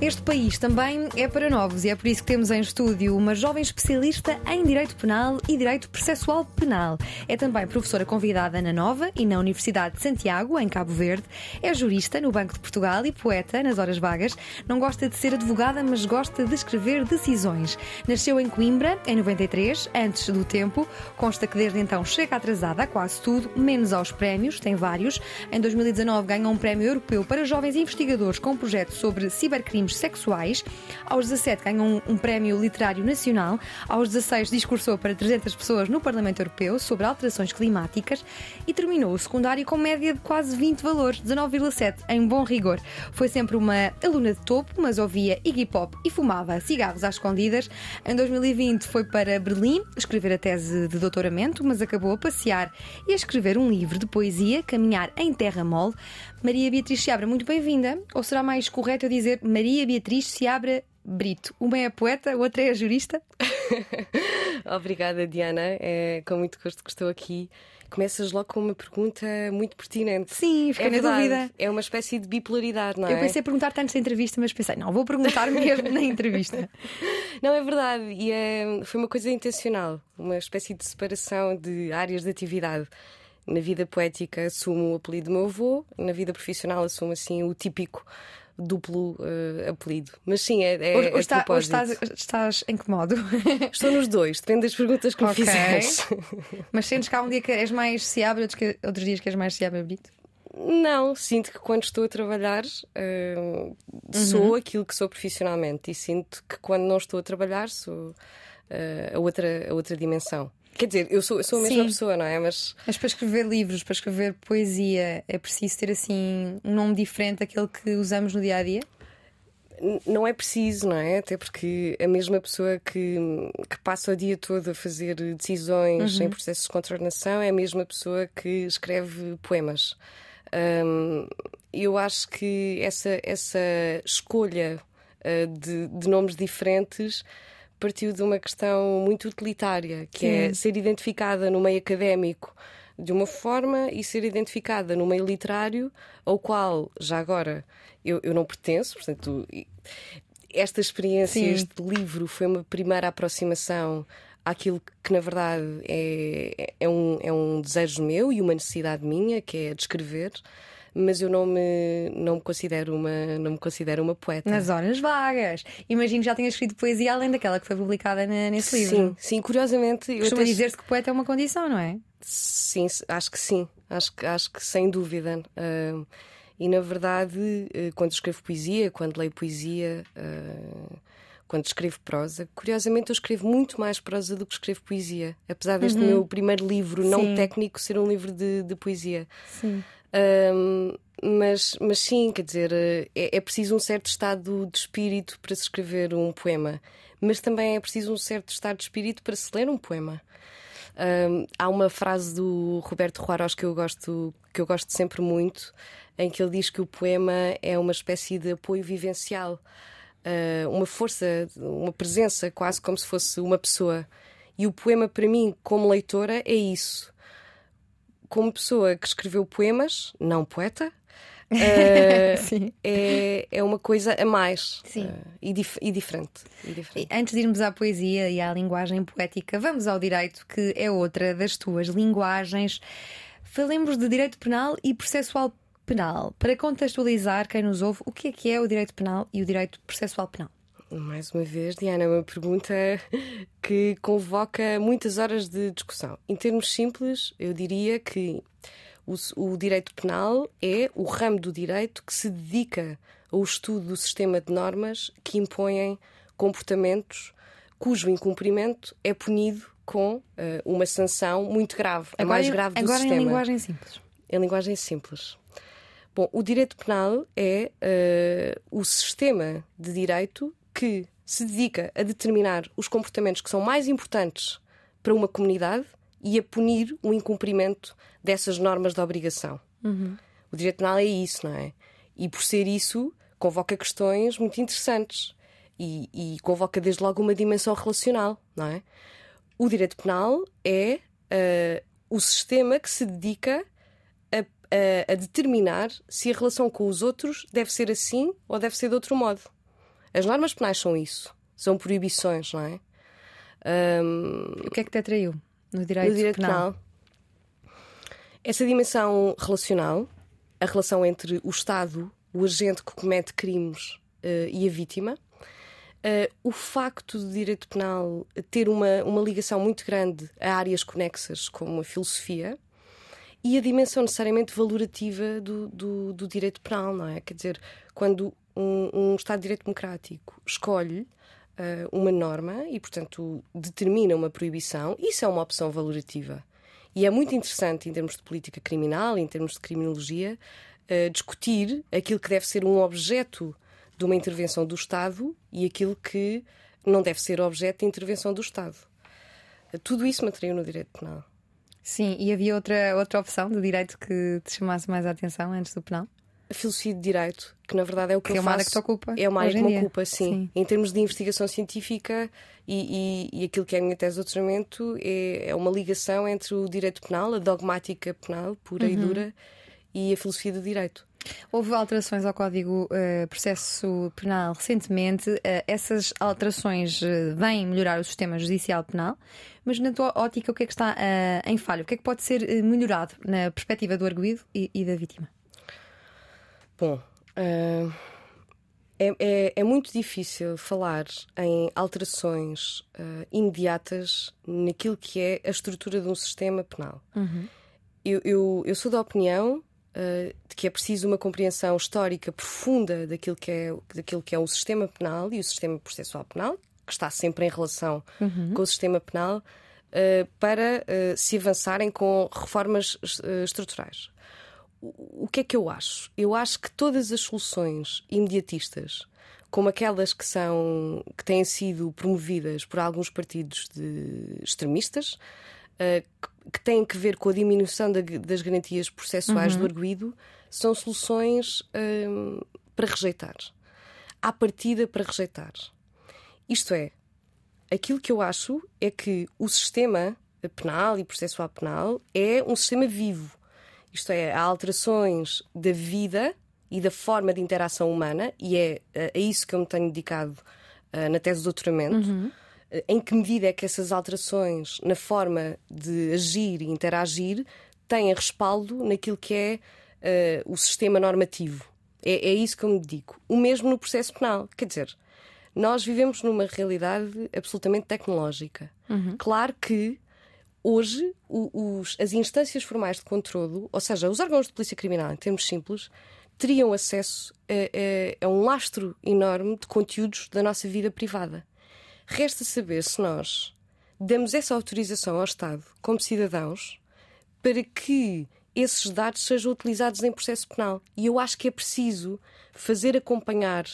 Este país também é para novos e é por isso que temos em estúdio uma jovem especialista em Direito Penal e Direito Processual Penal. É também professora convidada na Nova e na Universidade de Santiago, em Cabo Verde. É jurista no Banco de Portugal e poeta nas horas vagas. Não gosta de ser advogada, mas gosta de escrever decisões. Nasceu em Coimbra, em 93, antes do tempo. Consta que desde então chega atrasada a quase tudo, menos aos prémios, tem vários. Em 2019 ganhou um prémio europeu para jovens investigadores com um projeto sobre cibercrimes sexuais. Aos 17 ganhou um, um, prémio literário nacional. Aos 16 discursou para 300 pessoas no Parlamento Europeu sobre alterações climáticas e terminou o secundário com média de quase 20 valores, 19,7 em bom rigor. Foi sempre uma aluna de topo, mas ouvia Iggy Pop e fumava cigarros às escondidas. Em 2020 foi para Berlim escrever a tese de doutoramento, mas acabou a passear e a escrever um livro de poesia, Caminhar em Terra Mole. Maria Beatriz Seabra, muito bem-vinda. Ou será mais correto eu dizer Maria Beatriz Seabra Brito? Uma é poeta, a outra é jurista? Obrigada, Diana. É com muito gosto que estou aqui. Começas logo com uma pergunta muito pertinente. Sim, fiquei é na dúvida. É uma espécie de bipolaridade, não é? Eu pensei perguntar-te antes da entrevista, mas pensei, não, vou perguntar mesmo na entrevista. Não, é verdade. E é, foi uma coisa intencional uma espécie de separação de áreas de atividade. Na vida poética assumo o apelido do meu avô, na vida profissional assumo assim o típico duplo uh, apelido. Mas sim, é. é, ou, ou, está, ou estás, estás, em que modo? Estou nos dois, depende das perguntas que okay. me fizeres. Mas sentes que há um dia que és mais Seabra, outros dias que és mais Seabra Brito? Não, sinto que quando estou a trabalhar uh, sou uhum. aquilo que sou profissionalmente e sinto que quando não estou a trabalhar sou uh, a, outra, a outra dimensão. Quer dizer, eu sou, eu sou a mesma Sim. pessoa, não é? Mas... Mas para escrever livros, para escrever poesia, é preciso ter assim um nome diferente daquele que usamos no dia a dia? Não é preciso, não é? Até porque a mesma pessoa que, que passa o dia todo a fazer decisões uhum. em processos de contornação é a mesma pessoa que escreve poemas. Um, eu acho que essa, essa escolha uh, de, de nomes diferentes partiu de uma questão muito utilitária, que é Sim. é ser identificada no meio académico de uma forma e ser identificada no meio literário, ao qual, já agora, eu, eu não pertenço, portanto, esta experiência, Sim. este livro, foi uma primeira aproximação àquilo que, na verdade, é, é, um, é um desejo meu e uma necessidade minha, que é descrever mas eu não me, não me considero uma não me considero uma poeta. Nas horas vagas. Imagino que já tenhas escrito poesia além daquela que foi publicada nesse sim, livro. Sim, sim, curiosamente. Costuma até... dizer-se que poeta é uma condição, não é? Sim, acho que sim. Acho, acho que sem dúvida. Uh, e na verdade, uh, quando escrevo poesia, quando leio poesia. Uh, quando escrevo prosa, curiosamente eu escrevo muito mais prosa do que escrevo poesia, apesar deste uhum. meu primeiro livro não sim. técnico ser um livro de, de poesia. Sim. Um, mas, mas sim, quer dizer, é, é preciso um certo estado de espírito para se escrever um poema, mas também é preciso um certo estado de espírito para se ler um poema. Um, há uma frase do Roberto Juarós que eu gosto que eu gosto sempre muito, em que ele diz que o poema é uma espécie de apoio vivencial, uh, uma força, uma presença, quase como se fosse uma pessoa. E o poema, para mim, como leitora, é isso como pessoa que escreveu poemas, não poeta, uh, é, é uma coisa a mais uh, e, dif e, diferente, e, diferente, Antes de irmos à poesia e à linguagem poética, vamos ao direito, que é outra das tuas linguagens. Falemos de direito penal e processual penal. Para contextualizar quem nos ouve, o que é que é o direito penal e o direito processual penal? Mais uma vez, Diana, uma pergunta que convoca muitas horas de discussão. Em termos simples, eu diria que o, o, direito penal é o ramo do direito que se dedica ao estudo do sistema de normas que impõem comportamentos cujo incumprimento é punido com uh, uma sanção muito grave, a mais grave do agora sistema. Agora em linguagem simples. Em linguagem simples. Bom, o direito penal é uh, o sistema de direito que se dedica a determinar os comportamentos que são mais importantes para uma comunidade e a punir o incumprimento dessas normas de obrigação. Uhum. O direito penal é isso, não é? E por ser isso, convoca questões muito interessantes e, e convoca desde logo uma dimensão relacional, não é? O direito penal é uh, o sistema que se dedica a, a, determinar se a relação com os outros deve ser assim ou deve ser de outro modo. As normas penais são isso, são proibições, não é? Um, o que é que te atraiu no direito, no direito penal? penal? Essa dimensão relacional, a relação entre o Estado, o agente que comete crimes uh, e a vítima. Uh, o facto do direito penal ter uma, uma ligação muito grande a áreas conexas, como a filosofia, e a dimensão necessariamente valorativa do, do, do direito penal, não é? Quer dizer, quando um, um Estado de Direito Democrático escolhe uh, uma norma e, portanto, determina uma proibição, isso é uma opção valorativa. E é muito interessante, em termos de política criminal, em termos de criminologia, uh, discutir aquilo que deve ser um objeto de uma intervenção do Estado e aquilo que não deve ser objeto de intervenção do Estado. Tudo isso me atraiu no direito penal. Sim, e havia outra, outra opção de direito que te chamasse mais a atenção antes do penal? A filosofia de direito, que na verdade é o que, que eu é uma faço. área que te ocupa. É uma área que me ocupa, sim. sim. Em termos de investigação científica e, e, e, aquilo que é a minha tese de doutoramento é, é uma ligação entre o direito penal, a dogmática penal, pura uhum. e dura, e a filosofia do direito. Houve alterações ao Código uh, Processo Penal recentemente. Uh, essas alterações uh, vêm melhorar o sistema judicial penal, mas na tua ótica, o que é que está em falha? O que é que pode ser melhorado na perspectiva do arguído e, e da vítima? Bom, é, é, é, muito difícil falar em alterações imediatas naquilo que é a estrutura de um sistema penal. Uhum. Eu, eu, eu, sou da opinião uh, de que é preciso uma compreensão histórica profunda daquilo que, é, daquilo que é o sistema penal e o sistema processual penal, que está sempre em relação uhum. com o sistema penal, para se avançarem com reformas estruturais o que é que eu acho? Eu acho que todas as soluções imediatistas, como aquelas que são que têm sido promovidas por alguns partidos de extremistas, uh, que têm que ver com a diminuição da, das garantias processuais uhum. do arguído, são soluções uh, para rejeitar. À partida para rejeitar. Isto é, aquilo que eu acho é que o sistema penal e processual penal é um sistema vivo isto é, há alterações da vida e da forma de interação humana, e é a isso que eu me tenho dedicado uh, na tese de doutoramento. Uhum. Em que medida é que essas alterações na forma de agir e interagir têm respaldo naquilo que é uh, o sistema normativo? É, é isso que eu me dedico. O mesmo no processo penal. Quer dizer, nós vivemos numa realidade absolutamente tecnológica. Uhum. Claro que Hoje, os, as instâncias formais de controlo, ou seja, os órgãos de polícia criminal, em termos simples, teriam acesso a, a, a um lastro enorme de conteúdos da nossa vida privada. Resta saber se nós damos essa autorização ao Estado, como cidadãos, para que esses dados sejam utilizados em processo penal. E eu acho que é preciso fazer acompanhar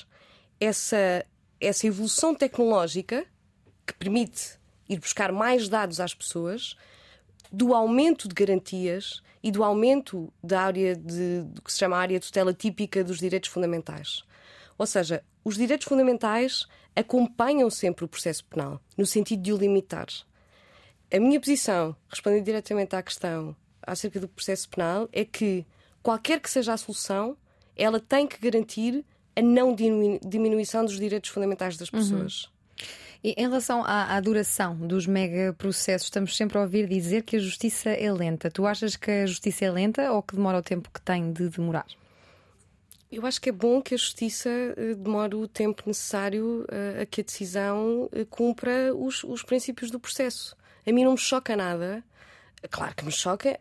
essa, essa evolução tecnológica que permite ir buscar mais dados às pessoas, do aumento de garantias e do aumento da área de, do que se chama área tutela típica dos direitos fundamentais. Ou seja, os direitos fundamentais acompanham sempre o processo penal, no sentido de o limitar. A minha posição, respondendo diretamente à questão acerca do processo penal, é que qualquer que seja a solução, ela tem que garantir a não diminuição dos direitos fundamentais das uhum. pessoas. Uhum. E em relação à, à duração dos megaprocessos, estamos sempre a ouvir dizer que a justiça é lenta. Tu achas que a justiça é lenta ou que demora o tempo que tem de demorar? Eu acho que é bom que a justiça eh, demore o tempo necessário eh, a que a decisão eh, cumpra os, os princípios do processo. A mim não me choca nada. Claro que me choca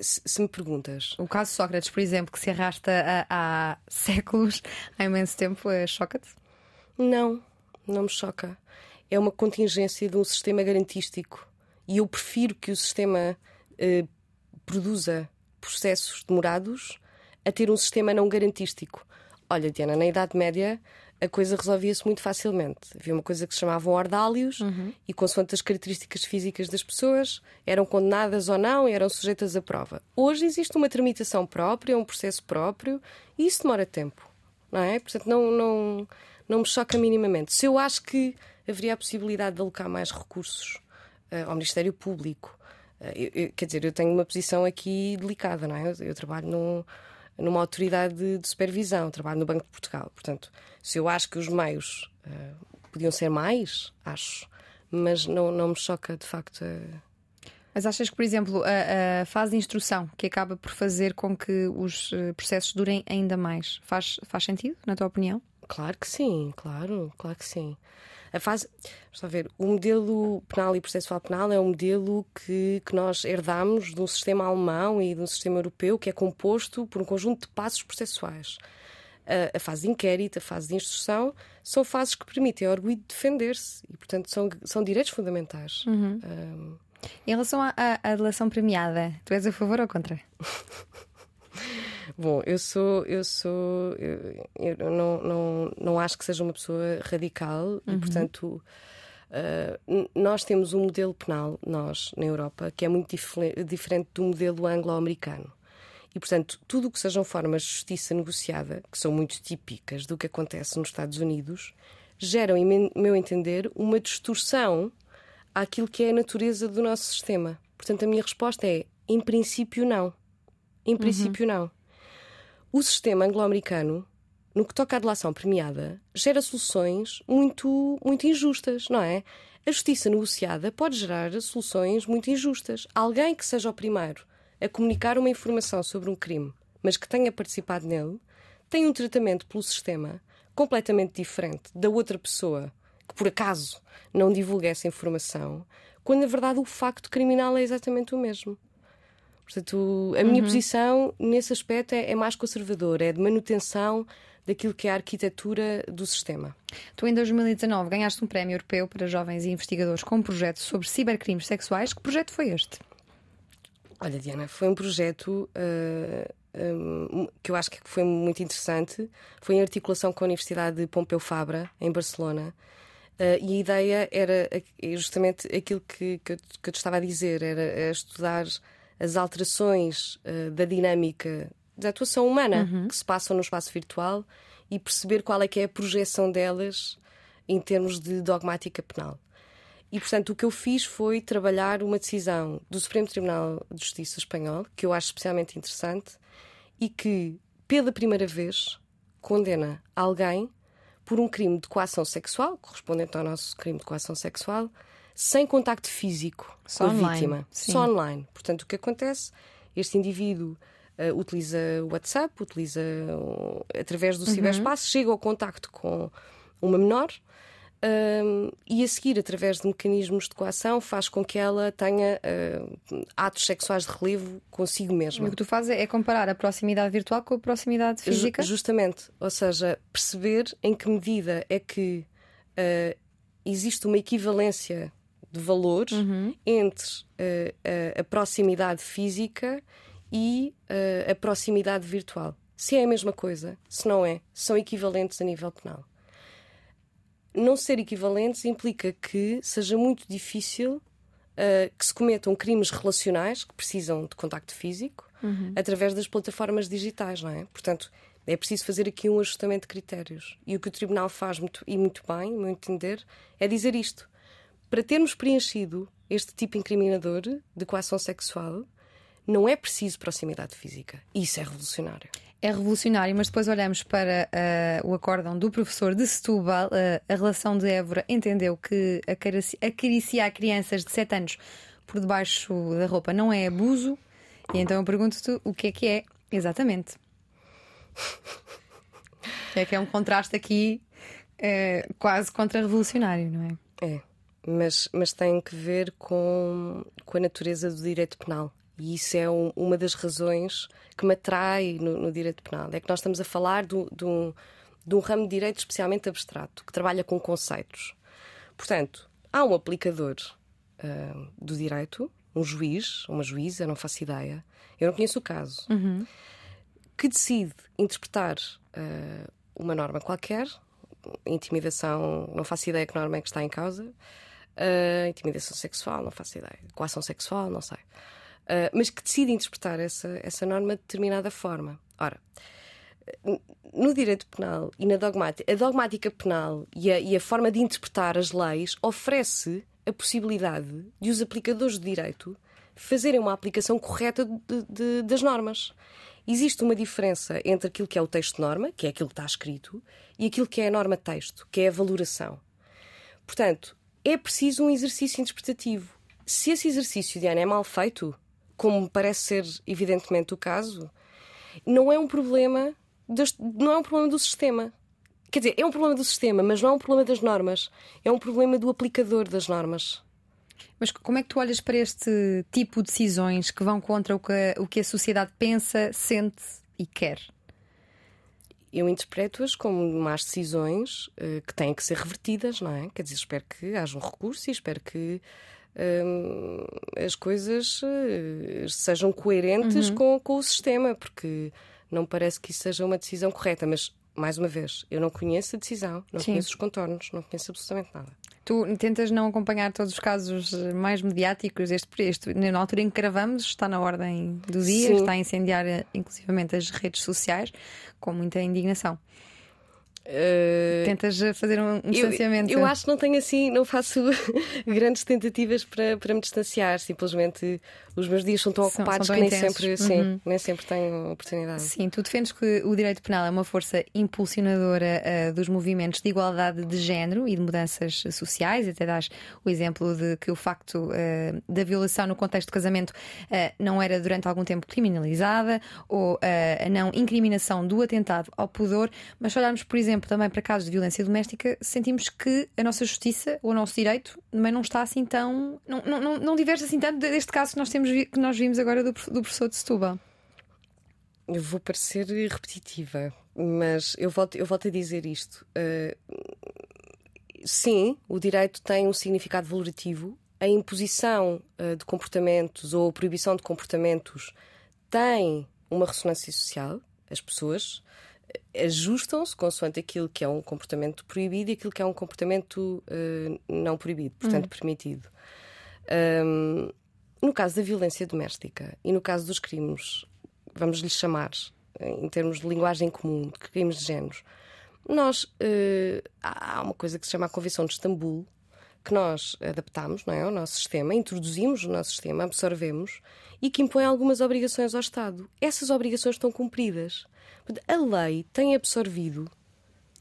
se me perguntas. O caso Sócrates, por exemplo, que se arrasta há, há séculos, há imenso tempo, choca-te? Não, não me choca é uma contingência de um sistema garantístico. E eu prefiro que o sistema eh, produza processos demorados a ter um sistema não garantístico. Olha, Diana, na Idade Média a coisa resolvia-se muito facilmente. Havia uma coisa que se chamavam ordálios uhum. e, consoante as características físicas das pessoas, eram condenadas ou não e eram sujeitas à prova. Hoje existe uma tramitação própria, um processo próprio e isso demora tempo, não é? Portanto, não, não, não me choca minimamente. Se eu acho que haveria a possibilidade de alocar mais recursos uh, ao Ministério Público, uh, eu, eu, quer dizer, eu tenho uma posição aqui delicada, não é? Eu, eu trabalho num numa autoridade de, supervisão, trabalho no Banco de Portugal. Portanto, se eu acho que os meios uh, podiam ser mais, acho, mas não, não me choca de facto. Uh... Mas achas que, por exemplo, a, a, fase de instrução que acaba por fazer com que os eh, processos durem ainda mais, faz, faz sentido, na tua opinião? Claro que sim, claro, claro que sim. A fase, a ver, o modelo penal e processual penal é um modelo que, que nós herdamos de um sistema alemão e de um sistema europeu que é composto por um conjunto de passos processuais. A, a fase de inquérito, a fase de instrução, são fases que permitem ao arguido defender-se e, portanto, são, são direitos fundamentais. Uhum. Um... Em relação à, à, à relação premiada, tu és a favor ou contra? Bom, eu sou, eu sou, eu, eu não, não, não acho que seja uma pessoa radical uhum. e, portanto, uh, nós temos um modelo penal, nós, na Europa, que é muito dif diferente do modelo anglo-americano. E, portanto, tudo o que sejam formas de justiça negociada, que são muito típicas do que acontece nos Estados Unidos, geram, em meu entender, uma distorção àquilo que é a natureza do nosso sistema. Portanto, a minha resposta é: em princípio, não. Em princípio, uhum. não. O sistema anglo-americano, no que toca à delação premiada, gera soluções muito, muito injustas, não é? A justiça negociada pode gerar soluções muito injustas. Alguém que seja o primeiro a comunicar uma informação sobre um crime, mas que tenha participado nele, tem um tratamento pelo sistema completamente diferente da outra pessoa que por acaso não divulga essa informação, quando na verdade o facto criminal é exatamente o mesmo. Portanto, a minha uhum. posição nesse aspecto é, é, mais conservadora, é de manutenção daquilo que é a arquitetura do sistema. Tu, em 2019, ganhaste um prémio europeu para jovens e investigadores com um projeto sobre cibercrimes sexuais. Que projeto foi este? Olha, Diana, foi um projeto uh, um, que eu acho que foi muito interessante. Foi em articulação com a Universidade de Pompeu Fabra, em Barcelona. Uh, e a ideia era justamente aquilo que, que, eu, que eu te estava a dizer: era estudar as alterações uh, da dinâmica da atuação humana uhum. que se passam no espaço virtual e perceber qual é que é a projeção delas em termos de dogmática penal. E, portanto, o que eu fiz foi trabalhar uma decisão do Supremo Tribunal de Justiça espanhol, que eu acho especialmente interessante, e que, pela primeira vez, condena alguém por um crime de coação sexual, correspondente ao nosso crime de coação sexual, sem contacto físico Só com a online. vítima. Sim. Só online. Portanto, o que acontece? Este indivíduo uh, utiliza o WhatsApp, utiliza uh, através do uhum. ciberespaço, chega ao contacto com uma menor. E a seguir, através de mecanismos de coação, faz com que ela tenha uh, atos sexuais de relevo consigo mesma. O que tu fazes é comparar a proximidade virtual com a proximidade física? Ju justamente. Ou seja, perceber em que medida é que uh, existe uma equivalência de valores uhum. entre uh, a, a, proximidade física e uh, a proximidade virtual. Se é a mesma coisa, se não é, são equivalentes a nível penal. Não ser equivalentes implica que seja muito difícil uh, que se cometam crimes relacionais que precisam de contacto físico uhum. através das plataformas digitais, não é? Portanto, é preciso fazer aqui um ajustamento de critérios. E o que o Tribunal faz muito, e muito bem, no meu entender, é dizer isto para termos preenchido este tipo incriminador de coação sexual, não é preciso proximidade física. Isso é revolucionário. É revolucionário, mas depois olhamos para uh, o acórdão do professor de Setúbal. Uh, a relação de Évora entendeu que acariciar crianças de 7 anos por debaixo da roupa não é abuso. E então eu pergunto-te o que é que é exatamente. é que é um contraste aqui uh, quase contra-revolucionário, não é? É mas, mas tem que ver com, com a natureza do direito penal. E isso é um, uma das razões que me atrai no, no, direito penal. É que nós estamos a falar de um, de um ramo de direito especialmente abstrato, que trabalha com conceitos. Portanto, há um aplicador uh, do direito, um juiz, uma juíza, não faço ideia, eu não conheço o caso, uhum. que decide interpretar uh, uma norma qualquer, intimidação, não faço ideia que norma é que está em causa. Uh, intimidação sexual, não faço ideia. Coação sexual, não sei. Uh, mas que decide interpretar essa, essa norma de determinada forma. Ora, no direito penal e na dogmática, a dogmática penal e a, e a forma de interpretar as leis oferece a possibilidade de os aplicadores de direito fazerem uma aplicação correta de, de, das normas. Existe uma diferença entre aquilo que é o texto-norma, que é aquilo que está escrito, e aquilo que é a norma-texto, que é a valoração. Portanto, é preciso um exercício interpretativo. Se esse exercício, Diana, é mal feito, como parece ser evidentemente o caso, não é um problema, não é um problema do sistema. Quer dizer, é um problema do sistema, mas não é um problema das normas. É um problema do aplicador das normas. Mas como é que tu olhas para este tipo de decisões que vão contra o que a, o que a sociedade pensa, sente e quer? Eu interpreto-as como más decisões uh, que têm que ser revertidas, não é? Quer dizer, espero que haja um recurso e espero que uh, as coisas uh, sejam coerentes uhum. com, com o sistema, porque não parece que isso seja uma decisão correta. Mas, mais uma vez, eu não conheço a decisão, não Sim. conheço os contornos, não conheço absolutamente nada. Tu tentas não acompanhar todos os casos mais mediáticos este por este. Na altura em que gravamos, está na ordem do dia, Sim. está a incendiar inclusivamente as redes sociais com muita indignação. Uh, Tentas fazer um, um distanciamento? Eu, eu, acho que não tenho assim, não faço grandes tentativas para, para me distanciar. Simplesmente os meus dias são tão são, ocupados são tão que nem sempre, sim, uhum. nem sempre tenho oportunidade. Sim, tu defendes que o direito penal é uma força impulsionadora uh, dos movimentos de igualdade de género e de mudanças sociais. Até dás o exemplo de que o facto uh, da violação no contexto de casamento não era durante algum tempo criminalizada ou a não incriminação do atentado ao pudor. Mas se olharmos, por exemplo, exemplo, também para casos de violência doméstica, sentimos que a nossa justiça ou o nosso direito também não está assim tão. não, não, não diverge assim tanto deste caso que nós, temos, que nós vimos agora do, do professor de Setúbal. Eu vou parecer repetitiva, mas eu volto, eu volto a dizer isto. Uh, sim, o direito tem um significado valorativo. A imposição uh, de comportamentos ou a proibição de comportamentos tem uma ressonância social. As pessoas ajustam-se consoante aquilo que é um comportamento proibido e aquilo que é um comportamento uh, não proibido, portanto uhum. permitido. Um, no caso da violência doméstica e no caso dos crimes, vamos lhes chamar, em termos de linguagem comum, de crimes de género, nós uh, há uma coisa que se chama a Convenção de Istambul, que nós adaptamos não é, ao nosso sistema, introduzimos no nosso sistema, absorvemos e que impõe algumas obrigações ao Estado. Essas obrigações estão cumpridas. A lei tem absorvido,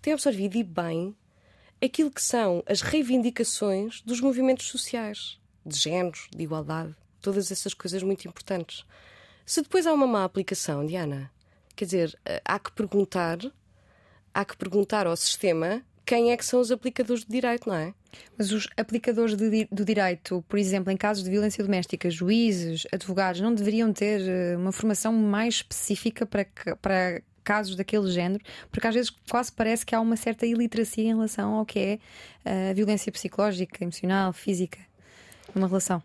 tem absorvido e bem aquilo que são as reivindicações dos movimentos sociais, de géneros, de igualdade, todas essas coisas muito importantes. Se depois há uma má aplicação, Diana, quer dizer, eh, há que perguntar, há que perguntar ao sistema quem é que são os aplicadores de direito, não é? Mas os aplicadores de, do direito, por exemplo, em casos de violência doméstica, juízes, advogados, não deveriam ter eh, uma formação mais específica para, para casos daquele género, porque às vezes quase parece que há uma certa iliteracia em relação ao que é eh, a violência psicológica, emocional, física numa relação.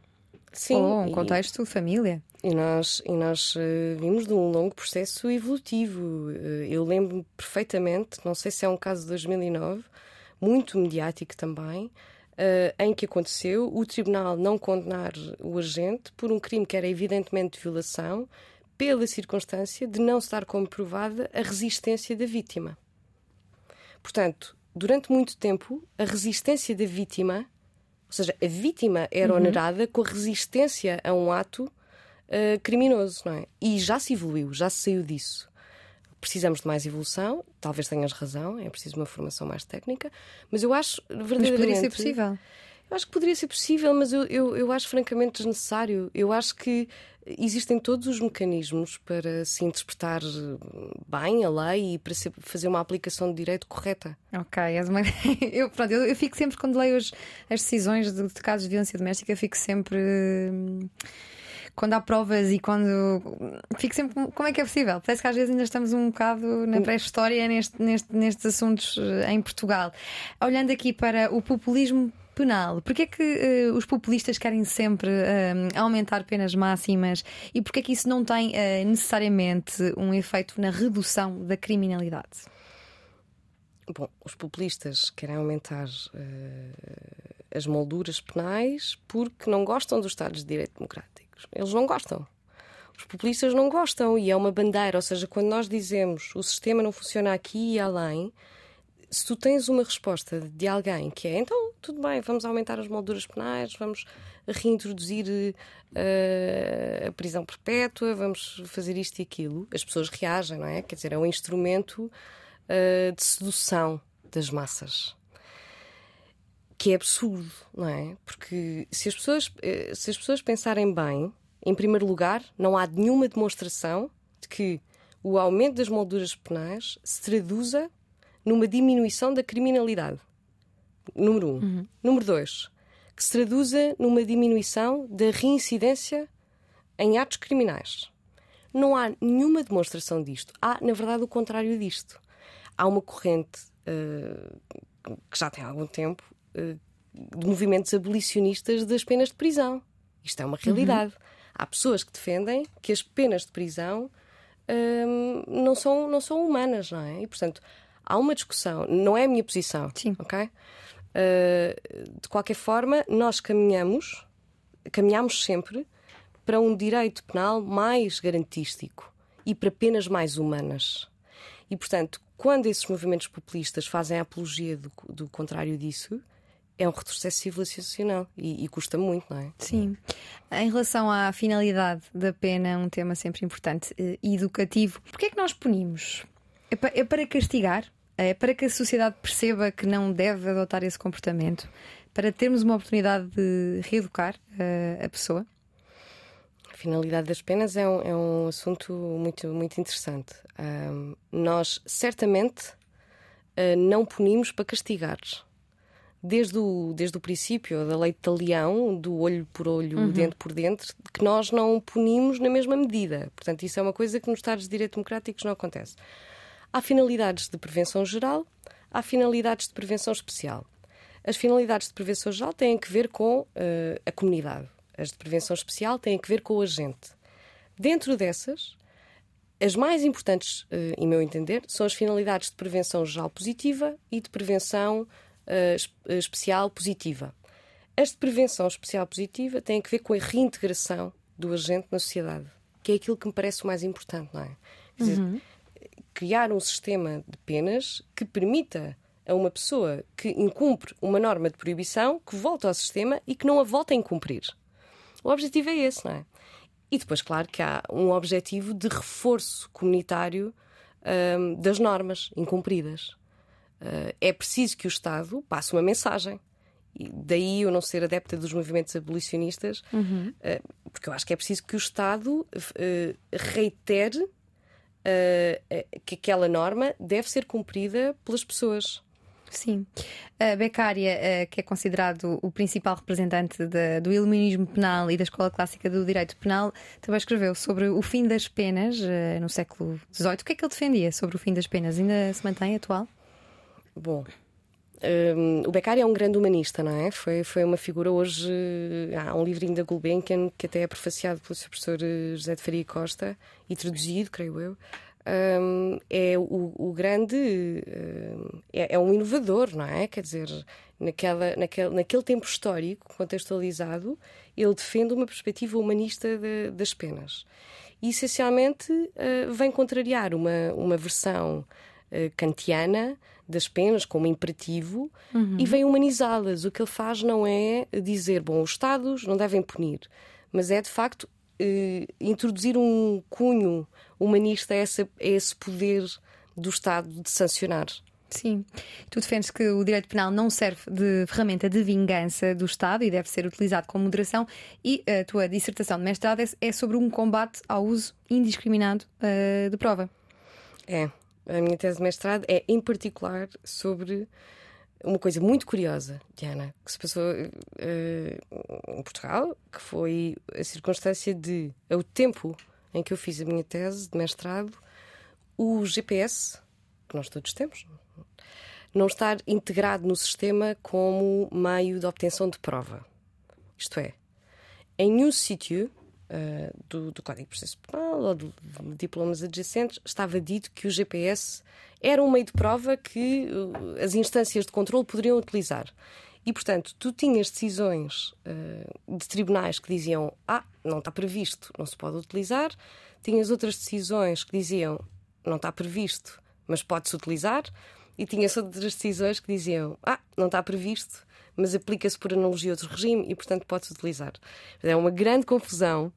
Sim, Ou um contexto família. E nós, e nós uh, vimos de um longo processo evolutivo. Uh, eu lembro-me perfeitamente, não sei se é um caso de 2009, muito mediático também, uh, em que aconteceu o tribunal não condenar o agente por um crime que era evidentemente de violação, pela circunstância de não estar comprovada a resistência da vítima. Portanto, durante muito tempo, a resistência da vítima, ou seja, a vítima era uhum. onerada com a resistência a um ato uh, criminoso, não é? E já se evoluiu, já se saiu disso. Precisamos de mais evolução, talvez tenhas razão, é preciso uma formação mais técnica, mas eu acho verdadeiramente. Mas poderia ser possível. Eu acho que poderia ser possível, mas eu, eu, eu acho francamente desnecessário. Eu acho que existem todos os mecanismos para se interpretar bem a lei e para se fazer uma aplicação de direito correta. Ok, eu, pronto, eu, eu, fico sempre, quando leio as, as decisões de, de, casos de violência doméstica, fico sempre. Hum, quando há provas e quando. Fico sempre. Como é que é possível? Parece que às vezes ainda estamos um bocado na pré-história neste, neste, nestes assuntos eh, em Portugal. Olhando aqui para o populismo penal. Porquê é que uh, os populistas querem sempre uh, aumentar penas máximas e porquê é que isso não tem uh, necessariamente um efeito na redução da criminalidade? Bom, os populistas querem aumentar as molduras penais porque não gostam dos Estados de Direito Democráticos. Eles não gostam. Os populistas não gostam e é uma bandeira. Ou seja, quando nós dizemos o sistema não funciona aqui e além, se tu tens uma resposta de alguém que é então, tudo bem, vamos aumentar as molduras penais, vamos reintroduzir uh, a prisão perpétua, vamos fazer isto e aquilo, as pessoas reagem, não é? Quer dizer, é um instrumento uh, de sedução das massas. Que é absurdo, não é? Porque se as pessoas, eh, se as pessoas pensarem bem, em primeiro lugar, não há nenhuma demonstração de que o aumento das molduras penais se traduza numa diminuição da criminalidade. Número um. Uhum. Número dois, que se traduza numa diminuição da reincidência em atos criminais. Não há nenhuma demonstração disto. Há, na verdade, o contrário disto. Há uma corrente uh, que já tem algum tempo uh, de movimentos abolicionistas das penas de prisão. Isto é uma realidade. Uhum. Há pessoas que defendem que as penas de prisão uh, não, são, não são humanas, não é? E, portanto, há uma discussão. Não é a minha posição. Sim. Ok? Uh, de qualquer forma, nós caminhamos, caminhamos sempre para um direito penal mais garantístico e para penas mais humanas. E, portanto, quando esses movimentos populistas fazem a apologia do, do contrário disso, é um retrocesso civilizacional e, e, custa muito, não é? Sim. Em relação à finalidade da pena, um tema sempre importante, eh, educativo, porquê é que nós punimos? É para, é para castigar? É para que a sociedade perceba que não deve adotar esse comportamento? Para termos uma oportunidade de reeducar uh, a pessoa? A finalidade das penas é um, é um assunto muito, muito interessante. Um, nós certamente uh, não punimos para castigar. Desde o, desde o princípio da lei de talião, do olho por olho, uhum. dente por dente, que nós não punimos na mesma medida. Portanto, isso é uma coisa que nos Estados de Direito Democráticos não acontece. Há finalidades de prevenção geral, há finalidades de prevenção especial. As finalidades de prevenção geral têm a ver com uh, a comunidade. As de prevenção especial têm a ver com o agente. Dentro dessas, as mais importantes, uh, em meu entender, são as finalidades de prevenção geral positiva e de prevenção uh, especial positiva. As de prevenção especial positiva têm a ver com a reintegração do agente na sociedade, que é aquilo que me parece o mais importante, não é? Quer dizer, uhum criar um sistema de penas que permita a uma pessoa que incumpre uma norma de proibição que volte ao sistema e que não a volte a incumprir. O objetivo é esse, não é? E depois, claro, que há um objetivo de reforço comunitário hum, das normas incumpridas. Uh, é preciso que o Estado passe uma mensagem. E daí eu não ser adepta dos movimentos abolicionistas, uhum. uh, porque eu acho que é preciso que o Estado uh, reitere uh, que aquela norma deve ser cumprida pelas pessoas. Sim. A Beccaria, uh, que é considerado o principal representante de, do iluminismo penal e da escola clássica do direito penal, também escreveu sobre o fim das penas no século XVIII. O que é que ele defendia sobre o fim das penas? Ainda se mantém atual? Bom, um, o Beccari é um grande humanista, não é? Foi, foi uma figura hoje. Há um livrinho da Gulbenkian que até é prefaciado pelo seu professor eh, José de Faria Costa e traduzido, creio eu. Um, é o, o grande. É, é, um inovador, não é? Quer dizer, naquela, naquele, naquele tempo histórico contextualizado, ele defende uma perspectiva humanista de, das penas. E essencialmente uh, vem contrariar uma, uma versão uh, kantiana das penas como imperativo uhum. e vem humanizá-las. O que ele faz não é dizer, bom, os Estados não devem punir, mas é de facto eh, introduzir um cunho humanista a, essa, a esse poder do Estado de sancionar. Sim. Tu defendes que o direito penal não serve de ferramenta de vingança do Estado e deve ser utilizado com moderação, e a tua dissertação de mestrado é, é sobre um combate ao uso indiscriminado uh, de prova. É a minha tese de mestrado é, em particular, sobre uma coisa muito curiosa, Diana, que se passou uh, em Portugal, que foi a circunstância de, ao tempo em que eu fiz a minha tese de mestrado, o GPS, que nós todos temos, não estar integrado no sistema como meio de obtenção de prova. Isto é, em nenhum sítio uh, do, do, Código de Processo Penal ou de, de, diplomas adjacentes, estava dito que o GPS era um meio de prova que uh, as instâncias de controle poderiam utilizar. E, portanto, tu tinhas decisões uh, de tribunais que diziam: ah, não está previsto, não se pode utilizar. Tinhas outras decisões que diziam: não está previsto, mas pode-se utilizar. E tinhas outras decisões que diziam: ah, não está previsto, mas aplica-se por analogia a outro regime e, portanto, pode-se utilizar. É uma grande confusão.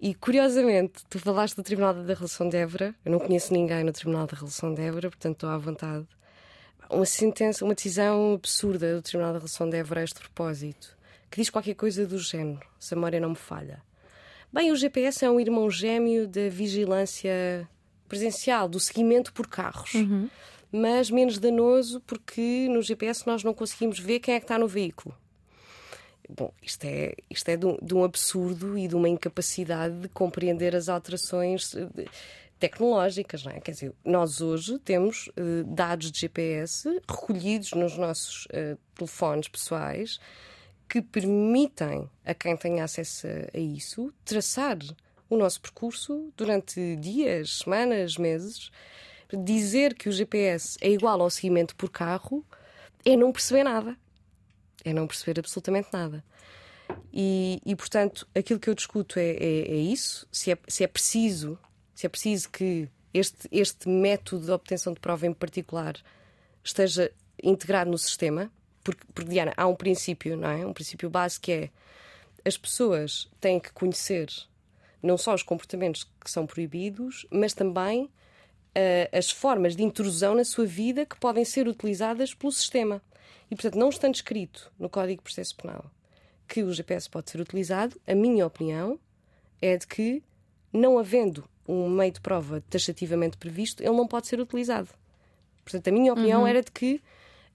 E, curiosamente, tu falaste do Tribunal da Relação de Évora. Eu não conheço ninguém no Tribunal da Relação de Évora, portanto, estou à vontade uma sentença, uma decisão absurda do Tribunal da Relação de Évora a este propósito, que diz qualquer coisa do género, se a memória não me falha. Bem, o GPS é um irmão gêmeo da vigilância presencial, do seguimento por carros. Uhum. Mas menos danoso porque no GPS nós não conseguimos ver quem é que está no veículo. Bom, isto é, isto é de um, de um absurdo e de uma incapacidade de compreender as alterações. De, tecnológicas, não é? Quer dizer, nós hoje temos uh, dados de GPS recolhidos nos nossos uh, telefones pessoais que permitem a quem tem acesso a, a isso traçar o nosso percurso durante dias, semanas, meses. Dizer que o GPS é igual ao seguimento por carro é não perceber nada. É não perceber absolutamente nada. E, e portanto, aquilo que eu discuto é, é, é isso. Se é, se é preciso se é preciso que este, este método de obtenção de prova em particular esteja integrado no sistema, porque, porque, Diana, há um princípio, não é? Um princípio básico que é as pessoas têm que conhecer não só os comportamentos que são proibidos, mas também uh, as formas de intrusão na sua vida que podem ser utilizadas pelo sistema. E, portanto, não estando escrito no Código de Processo Penal que o GPS pode ser utilizado, a minha opinião é de que, não havendo um meio de prova taxativamente previsto, ele não pode ser utilizado. Portanto, a minha opinião uhum. era de que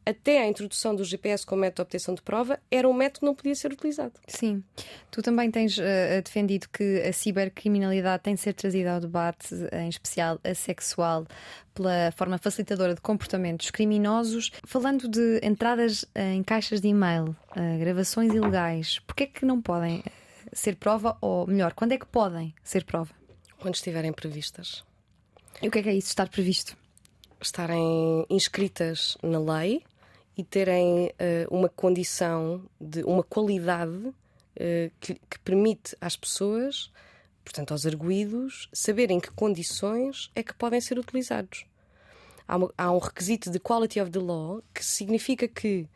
até a introdução do GPS como método de obtenção de prova, era um método que não podia ser utilizado. Sim. Tu também tens uh, defendido que a cibercriminalidade tem de ser trazida ao debate, em especial a sexual, pela forma facilitadora de comportamentos criminosos. Falando de entradas em caixas de e-mail, uh, gravações ilegais, porquê é que não podem ser prova? Ou melhor, quando é que podem ser prova? quando estiverem previstas. E o que é que é isso, estar previsto? Estarem inscritas na lei e terem uh, uma condição de uma qualidade uh, que, que, permite às pessoas, portanto aos arguídos, saberem que condições é que podem ser utilizados. Há, uma, há um requisito de quality of the law que significa que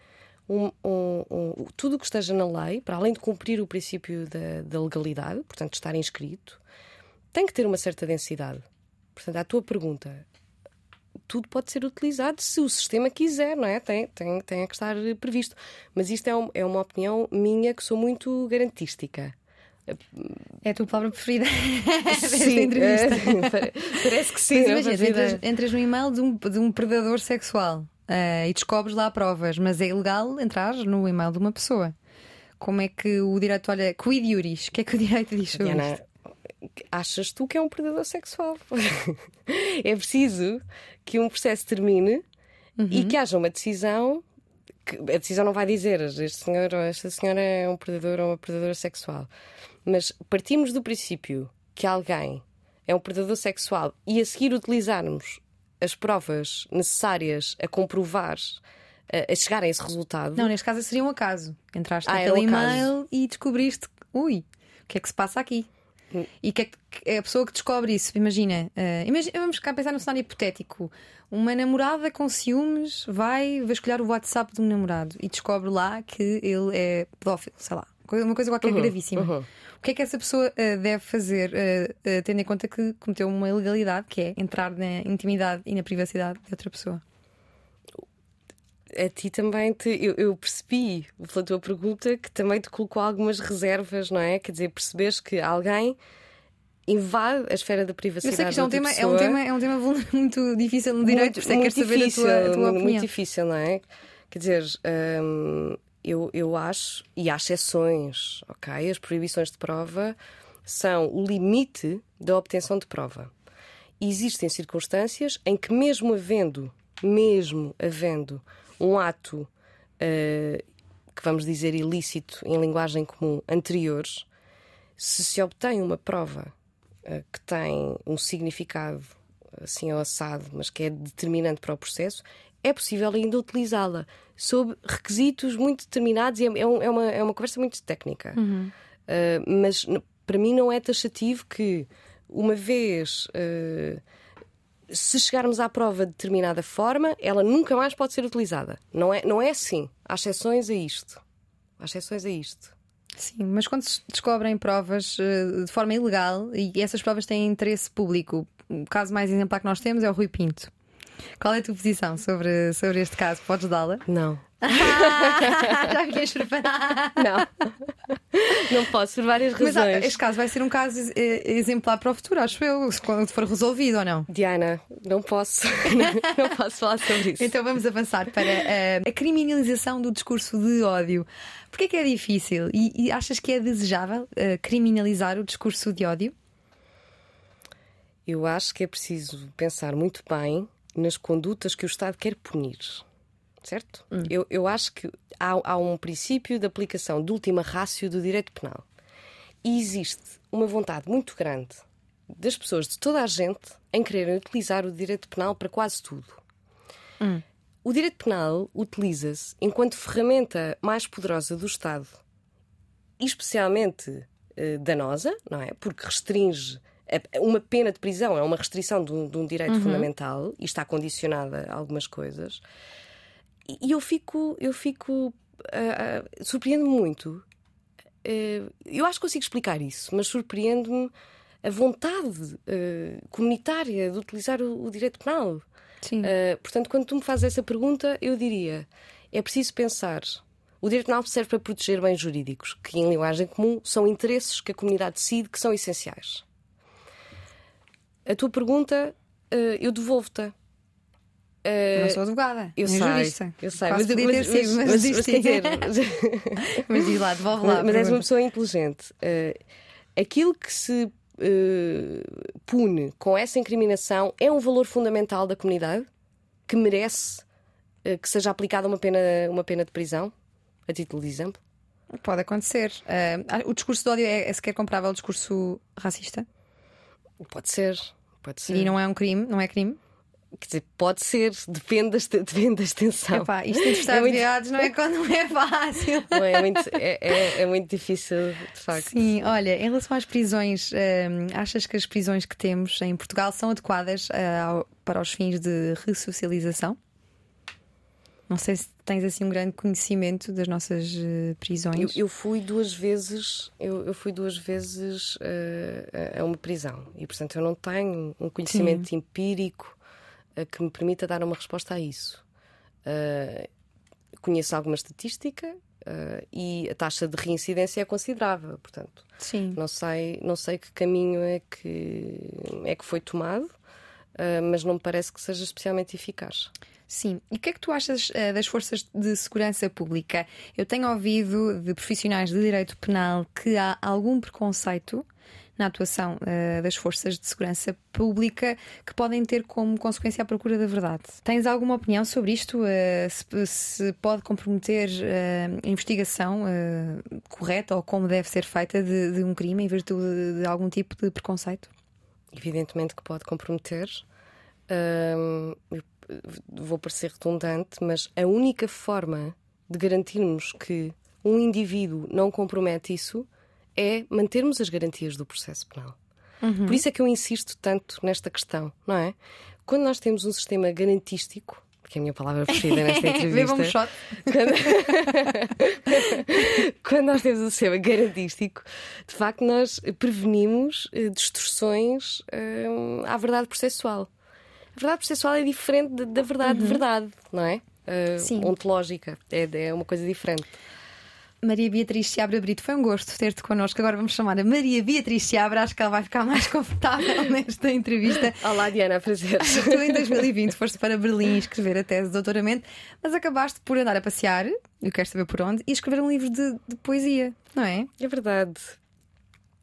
um, um, um, tudo o que esteja na lei, para além de cumprir o princípio da, da legalidade, portanto estar inscrito, tem que ter uma certa densidade. Portanto, a tua pergunta, tudo pode ser utilizado se o sistema quiser, não é? Tem, tem, tem que estar previsto. Mas isto é, um, é uma opinião minha que sou muito garantística. É a tua palavra preferida sim, entrevista. É, parece que sim. Mas imagina, entras, entras no e-mail de um, de um predador sexual uh, e descobres lá provas, mas é ilegal entrar no e-mail de uma pessoa. Como é que o direito olha? Quid iuris? O que é que o direito diz sobre Diana, isto? Achas tu que é um predador sexual. é preciso que um processo termine uhum. e que haja uma decisão. Que a decisão não vai dizer este senhor ou esta senhora é um predador ou uma predadora sexual. Mas partimos do princípio que alguém é um predador sexual e a seguir utilizarmos as provas necessárias a comprovar a chegar a esse resultado. Não, neste caso seria um acaso. Entraste ah, naquele é um e-mail e descobriste, ui, o que é que se passa aqui? E que é a pessoa que descobre isso, imagina, uh, imagina, vamos cá pensar num cenário hipotético. Uma namorada com ciúmes vai vasculhar o WhatsApp de um namorado e descobre lá que ele é pedófilo, sei lá, uma coisa qualquer uhum, gravíssima. Uhum. O que é que essa pessoa uh, deve fazer, uh, tendo em conta que cometeu uma ilegalidade, que é entrar na intimidade e na privacidade de outra pessoa? A ti também te, eu, eu, percebi pela tua pergunta que também te colocou algumas reservas, não é? Quer dizer, percebes que alguém invade a esfera da privacidade. Eu sei que isto é um, tema, é, um tema, é um tema muito difícil no direito, muito, por isso é que saber a tua, a tua opinião. Muito difícil, não é? Quer dizer, hum, eu, eu acho, e há exceções, ok? As proibições de prova são o limite da obtenção de prova. Existem circunstâncias em que, mesmo havendo, mesmo havendo um ato uh, que vamos dizer ilícito em linguagem comum anteriores, Se se obtém uma prova uh, que tem um significado assim ao assado, mas que é determinante para o processo, é possível ainda utilizá-la sob requisitos muito determinados e é, é, é, uma, é uma conversa muito técnica. Uhum. Uh, mas para mim não é taxativo que, uma vez. Uh, se chegarmos à prova de determinada forma, ela nunca mais pode ser utilizada. Não é, não é assim. Há exceções a isto. Há exceções a isto. Sim, mas quando se descobrem provas uh, de forma ilegal e essas provas têm interesse público, o caso mais exemplar que nós temos é o Rui Pinto. Qual é a tua posição sobre, sobre este caso? Podes dá-la? Não. Já fiquei preparada. Não. Não posso, por várias razões. Mas este caso vai ser um caso eh, exemplar para o futuro, acho eu, quando for resolvido ou não. Diana, não posso. não posso falar sobre isso. Então vamos avançar para uh, a criminalização do discurso de ódio. Porquê que é difícil? E, e achas que é desejável uh, criminalizar o discurso de ódio? Eu acho que é preciso pensar muito bem nas condutas que o Estado quer punir. Certo? Hum. Eu, eu acho que há, há um princípio de aplicação de última rácio do direito penal. E existe uma vontade muito grande das pessoas, de toda a gente, em quererem utilizar o direito penal para quase tudo. Hum. O direito penal utiliza-se enquanto ferramenta mais poderosa do Estado, especialmente eh, danosa, não é? Porque restringe uma pena de prisão é uma restrição de um, de um direito uhum. fundamental e está condicionada a algumas coisas. E eu fico, eu fico uh, uh, surpreendo-me muito. Uh, eu acho que consigo explicar isso, mas surpreende-me a vontade comunitária de utilizar o, o direito penal. Sim. portanto, quando tu me fazes essa pergunta, eu diria: é preciso pensar. O direito penal serve para proteger bens jurídicos, que em linguagem comum são interesses que a comunidade decide que são essenciais a tua pergunta, eu devolvo-te. Uh, não sou advogada, eu sei, jurista. Eu sei, mas, mas, mas, sido, mas, mas, mas, dizer, mas diz lá, devolve lá. Mas és uma pessoa inteligente. Uh, aquilo que se uh, pune com essa incriminação é um valor fundamental da comunidade que merece que seja aplicada uma pena, uma pena de prisão, a título de exemplo? Pode acontecer. o discurso de ódio é, é sequer comparável ao discurso racista? Pode ser. Pode ser. E não é um crime? Não é crime? Quer dizer, pode ser, depende da, depende da extensão. Epá, isto de estar é muito... não é quando não é fácil. Não, é, muito, é, é, é, muito difícil, de facto. Sim, olha, em relação às prisões, hum, achas que as prisões que temos em Portugal são adequadas uh, para os fins de ressocialização? Não sei se tens assim um grande conhecimento das nossas uh, prisões. Eu, eu, fui duas vezes, eu, eu fui duas vezes uh, a uma prisão e portanto eu não tenho um conhecimento Sim. empírico que me permita dar uma resposta a isso. conheço alguma estatística e a taxa de reincidência é considerável, portanto. Sim. Não sei, não sei que caminho é que é que foi tomado, mas não me parece que seja especialmente eficaz. Sim. E o que é que tu achas uh, das forças de segurança pública? Eu tenho ouvido de profissionais de direito penal que há algum preconceito na atuação uh, das forças de segurança pública que podem ter como consequência a procura da verdade. Tens alguma opinião sobre isto? Uh, se, se, pode comprometer uh, a investigação correta ou como deve ser feita de, de um crime em virtude de, de, algum tipo de preconceito? Evidentemente que pode comprometer. vou parecer redundante, mas a única forma de garantirmos que um indivíduo não compromete isso é mantermos as garantias do processo penal. Uhum. Por isso é que eu insisto tanto nesta questão, não é? Quando nós temos um sistema garantístico, que é a minha palavra preferida nesta entrevista. um shot. Quando... quando nós temos um sistema garantístico, de facto, nós prevenimos eh, distorções hum, à verdade processual. A verdade processual é diferente da verdade uhum. de verdade, não é? Uh, Sim. Ontológica. É, é uma coisa diferente. Maria Beatriz Seabra Brito, foi um gosto ter-te connosco. Agora vamos chamar a Maria Beatriz Seabra, acho que ela vai ficar mais confortável nesta entrevista. Olá, Diana, prazer. tu em 2020 foste para Berlim escrever a tese de doutoramento, mas acabaste por andar a passear, eu quero saber por onde, e escrever um livro de, de poesia, não é? É verdade.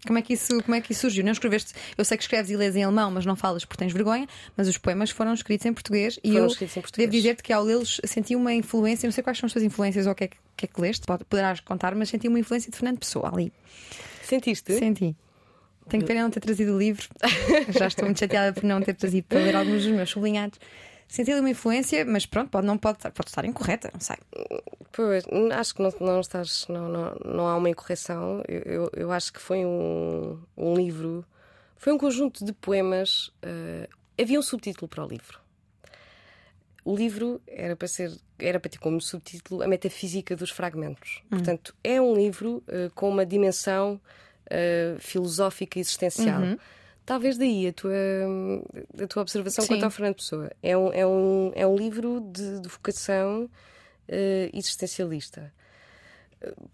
Como é, que isso, como é que isso surgiu? Não escreveste. Eu sei que escreves e lês em alemão, mas não falas porque tens vergonha. Mas os poemas foram escritos em português foram e eu escritos em português. devo dizer-te que ao lê-los senti uma influência. Não sei quais são as tuas influências ou o que é que, que, é que leste, poderás contar, mas senti uma influência de Fernando Pessoa ali. Sentiste? Senti. Tenho pena não ter trazido o livro. Já estou muito chateada por não ter trazido para ler alguns dos meus sublinhados. Senti uma influência, mas pronto, pode, não pode, pode estar incorreta, não sei. Pois, acho que não, não estás. Não, não, não há uma incorreção. Eu, eu, eu acho que foi um, um livro. Foi um conjunto de poemas. Uh, havia um subtítulo para o livro. O livro era para ser era para ter como subtítulo a metafísica dos fragmentos. Uhum. Portanto, é um livro uh, com uma dimensão uh, filosófica existencial. Uhum. Talvez daí a tua, a tua observação Sim. quanto ao Fernando Pessoa. É um, é um, é um livro de, de vocação uh, existencialista.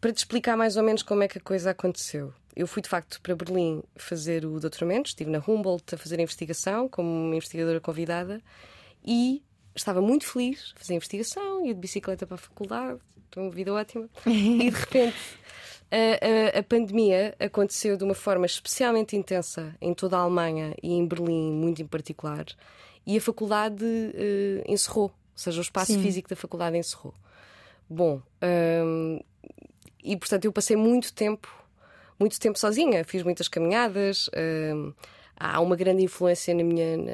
Para te explicar mais ou menos como é que a coisa aconteceu. Eu fui de facto para Berlim fazer o doutoramento, estive na Humboldt a fazer a investigação como uma investigadora convidada e estava muito feliz, fazia investigação, ia de bicicleta para a faculdade, uma vida ótima. e de repente a, a, a, pandemia aconteceu de uma forma especialmente intensa em toda a Alemanha e em Berlim, muito em particular, e a faculdade uh, encerrou, ou seja, o espaço Sim. físico da faculdade encerrou. Bom, um, e portanto eu passei muito tempo, muito tempo sozinha, fiz muitas caminhadas. Um, há uma grande influência na minha, na,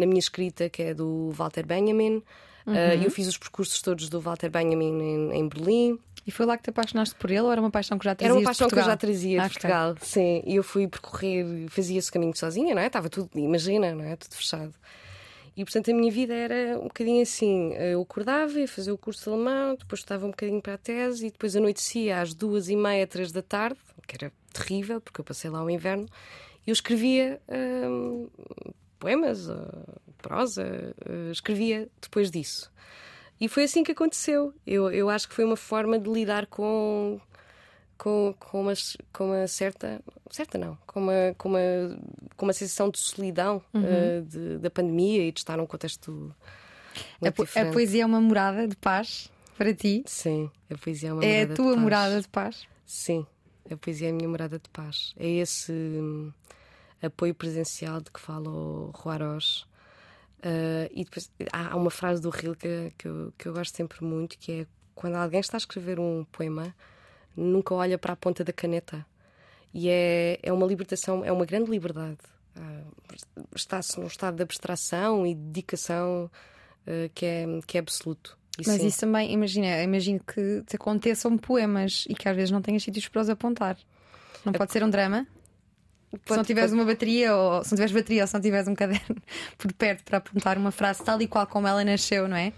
na, minha escrita que é do Walter Benjamin. Uhum. Uh, eu fiz os percursos todos do Walter Benjamin em, em, Berlim. E foi lá que te apaixonaste por ele ou era uma paixão que já trazias Era uma paixão que eu já trazia de ah, Portugal, sim. E eu fui percorrer, fazia esse caminho sozinha, não é? Estava tudo, imagina, não é? Tudo fechado. E portanto a minha vida era um bocadinho assim. Eu acordava, ia fazer o curso de alemão, depois estava um bocadinho para a tese e depois anoitecia às duas e meia, três da tarde, que era terrível, porque eu passei lá o inverno eu escrevia hum, poemas, prosa, uh, escrevia depois disso. E foi assim que aconteceu. Eu, eu acho que foi uma forma de lidar com, com, com, uma, com uma certa. certa não, com uma, com uma, com uma sensação de solidão uhum. uh, de, da pandemia e de estar num contexto. A, po a, poesia é uma morada de paz para ti? Sim, a poesia é uma morada de paz. É a tua morada de paz? Sim, a poesia é a minha morada de paz. É esse hum, apoio presencial de que fala o Ruarós. Uh, e depois há uma frase do Rilke que eu, que eu gosto sempre muito, que é quando alguém está a escrever um poema, nunca olha para a ponta da caneta. E é, é uma libertação, é uma grande liberdade. Uh, Está-se num estado de abstração e dedicação uh, que, é, que é absoluto. E Mas sim. isso também, imagina, imagino que te aconteçam poemas e que às vezes não tenhas sítios para os apontar. Não pode ser um drama? Se não tiveres uma bateria, ou se não tiveres bateria, ou se não tiveres um caderno por perto para apontar uma frase tal e qual como ela nasceu, não é?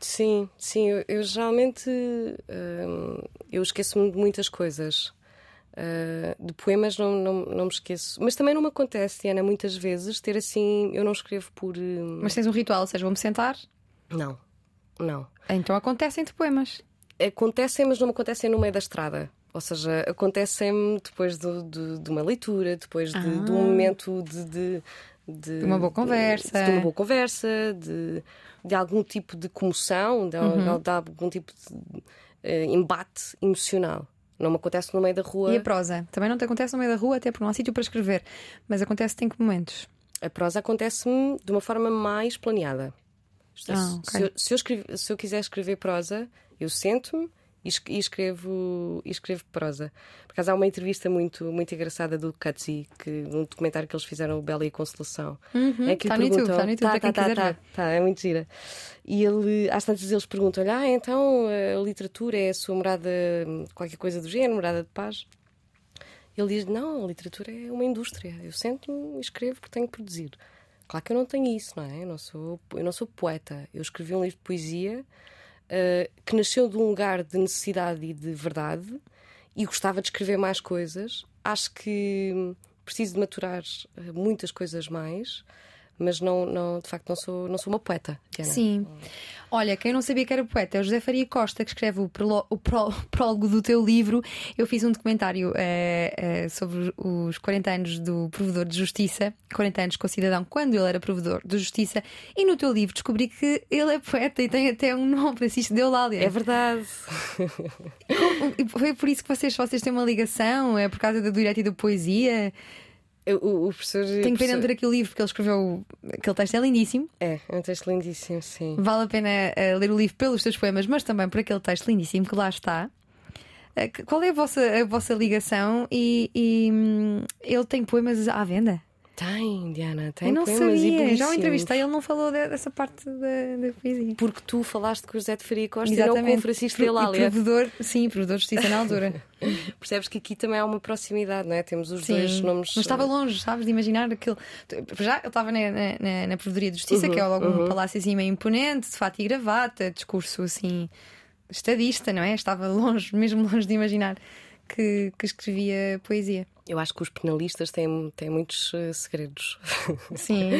Sim, sim, eu, eu geralmente hum, eu esqueço-me de muitas coisas. Uh, de poemas não, não, não me esqueço. Mas também não me acontece, Diana, muitas vezes ter assim. Eu não escrevo por. Uh... Mas tens um ritual, ou seja, vou-me sentar? Não, não. Então acontecem-te poemas? Acontecem, mas não me acontecem no meio da estrada. Ou seja, acontecem depois do, do, de uma leitura, depois de, ah. de um momento de, de, de, uma boa conversa, de, uma boa conversa, de, de algum tipo de comoção, de, uhum. de algum tipo de uh, embate emocional. Não me acontece no meio da rua. E a prosa? Também não te acontece no meio da rua, até porque não há sítio para escrever. Mas acontece em que momentos? A prosa acontece-me de uma forma mais planeada. Ah, okay. se, eu, se, eu escrever, se eu quiser escrever prosa, eu sento-me e escrevo, e escrevo prosa. Por acaso há uma entrevista muito, muito engraçada do Katzi, que, um documentário que eles fizeram, o Bela e a Consolação. Uhum, é que tá no YouTube, está no YouTube, tá, tá, tá, tá, tá, é muito gira. E ele, às tantas eles perguntam-lhe: Ah, então a literatura é a sua morada, qualquer coisa do género, morada de paz? Ele diz: Não, a literatura é uma indústria. Eu sento-me e escrevo porque tenho que produzir. Claro que eu não tenho isso, não é? Eu não sou, eu não sou poeta. Eu escrevi um livro de poesia uh, que nasceu de um lugar de necessidade e de verdade e gostava de escrever mais coisas. Acho que preciso de maturar eh, muitas coisas mais mas não, não, de facto não sou, não sou uma poeta. Diana. Sim. Olha, quem não sabia que era poeta é o José Faria Costa, que escreve o, prolo, o prólogo do teu livro. Eu fiz um documentário é, é, sobre os 40 anos do provedor de justiça, 40 anos com o cidadão, quando ele era provedor de justiça, e no teu livro descobri que ele é poeta e tem até um nome, Francisco de Eulália. É verdade. Foi por isso que vocês, vocês têm uma ligação? É por causa do direito e da poesia? O, o professor. Tenho que pena de ler aquele livro porque ele escreveu. Aquele texto é lindíssimo. É, é um texto lindíssimo, sim. Vale a pena uh, ler o livro pelos teus poemas, mas também por aquele texto lindíssimo que lá está. Eh, Qual é a vossa, a vossa ligação? E, e, hum, ele tem poemas à venda? Tem, Diana, tem Eu não e sabia. Já o entrevistei, ele não falou de- dessa parte da, da poesia. Porque tu falaste com o José de Faria Costa e não com o Francisco de e Eulália. provedor, sim, provedor de justiça na altura. Percebes que aqui também há uma proximidade, não é? Temos os Sim, dois nomes. mas estava longe, sabes, de imaginar aquilo. Já ele estava na, na, na, Provedoria de Justiça, que é logo um palácio assim meio imponente, de fato e gravata, discurso assim estadista, não é? Estava longe, mesmo longe de imaginar que, que escrevia poesia. Eu acho que os penalistas têm, têm muitos eh, segredos. Sim.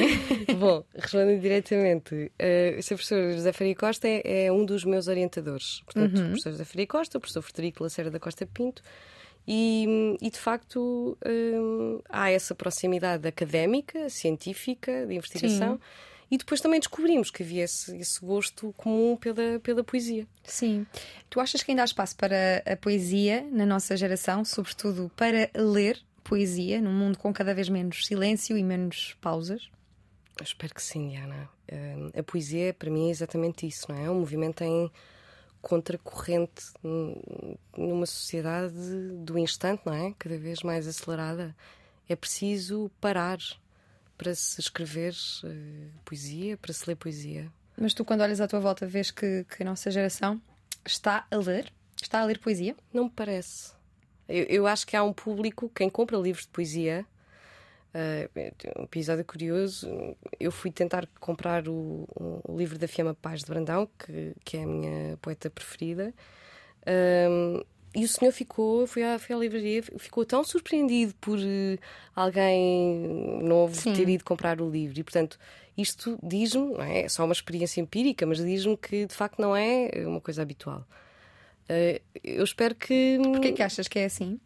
Bom, respondendo diretamente, eh, o Sr. professor José Faria Costa é, é um dos meus orientadores. Portanto, o professor José Faria Costa, o professor Frederico Lacerda da Costa Pinto. E, e, de facto hum, há essa proximidade académica, científica, de investigação. Sim. E depois também descobrimos que havia esse, esse gosto comum pela, pela poesia. Sim. Tu achas que ainda há espaço para a poesia na nossa geração, sobretudo para ler poesia, num mundo com cada vez menos silêncio e menos pausas? Eu espero que sim, Diana. Hum, a poesia, para mim, é exatamente isso, não é? É um movimento em contracorrente numa sociedade do instante, não é? Cada vez mais acelerada. É preciso parar para se escrever eh, poesia, para se ler poesia. Mas tu, quando olhas à tua volta, vês que, que a nossa geração está a ler? Está a ler poesia? Não me parece. Eu, eu acho que há um público, quem compra livros de poesia. eh, um episódio curioso. Eu fui tentar comprar o, o livro da Fiamma Paz de Brandão, que, que é a minha poeta preferida. Ahm, e o senhor ficou, foi à, foi à livraria, ficou tão surpreendido por eh, alguém novo Sim. ter ido comprar o livro. E, portanto, isto diz-me, não é? é só uma experiência empírica, mas diz-me que de facto não é uma coisa habitual. Eh, eu espero que. Porquê é que achas que é assim?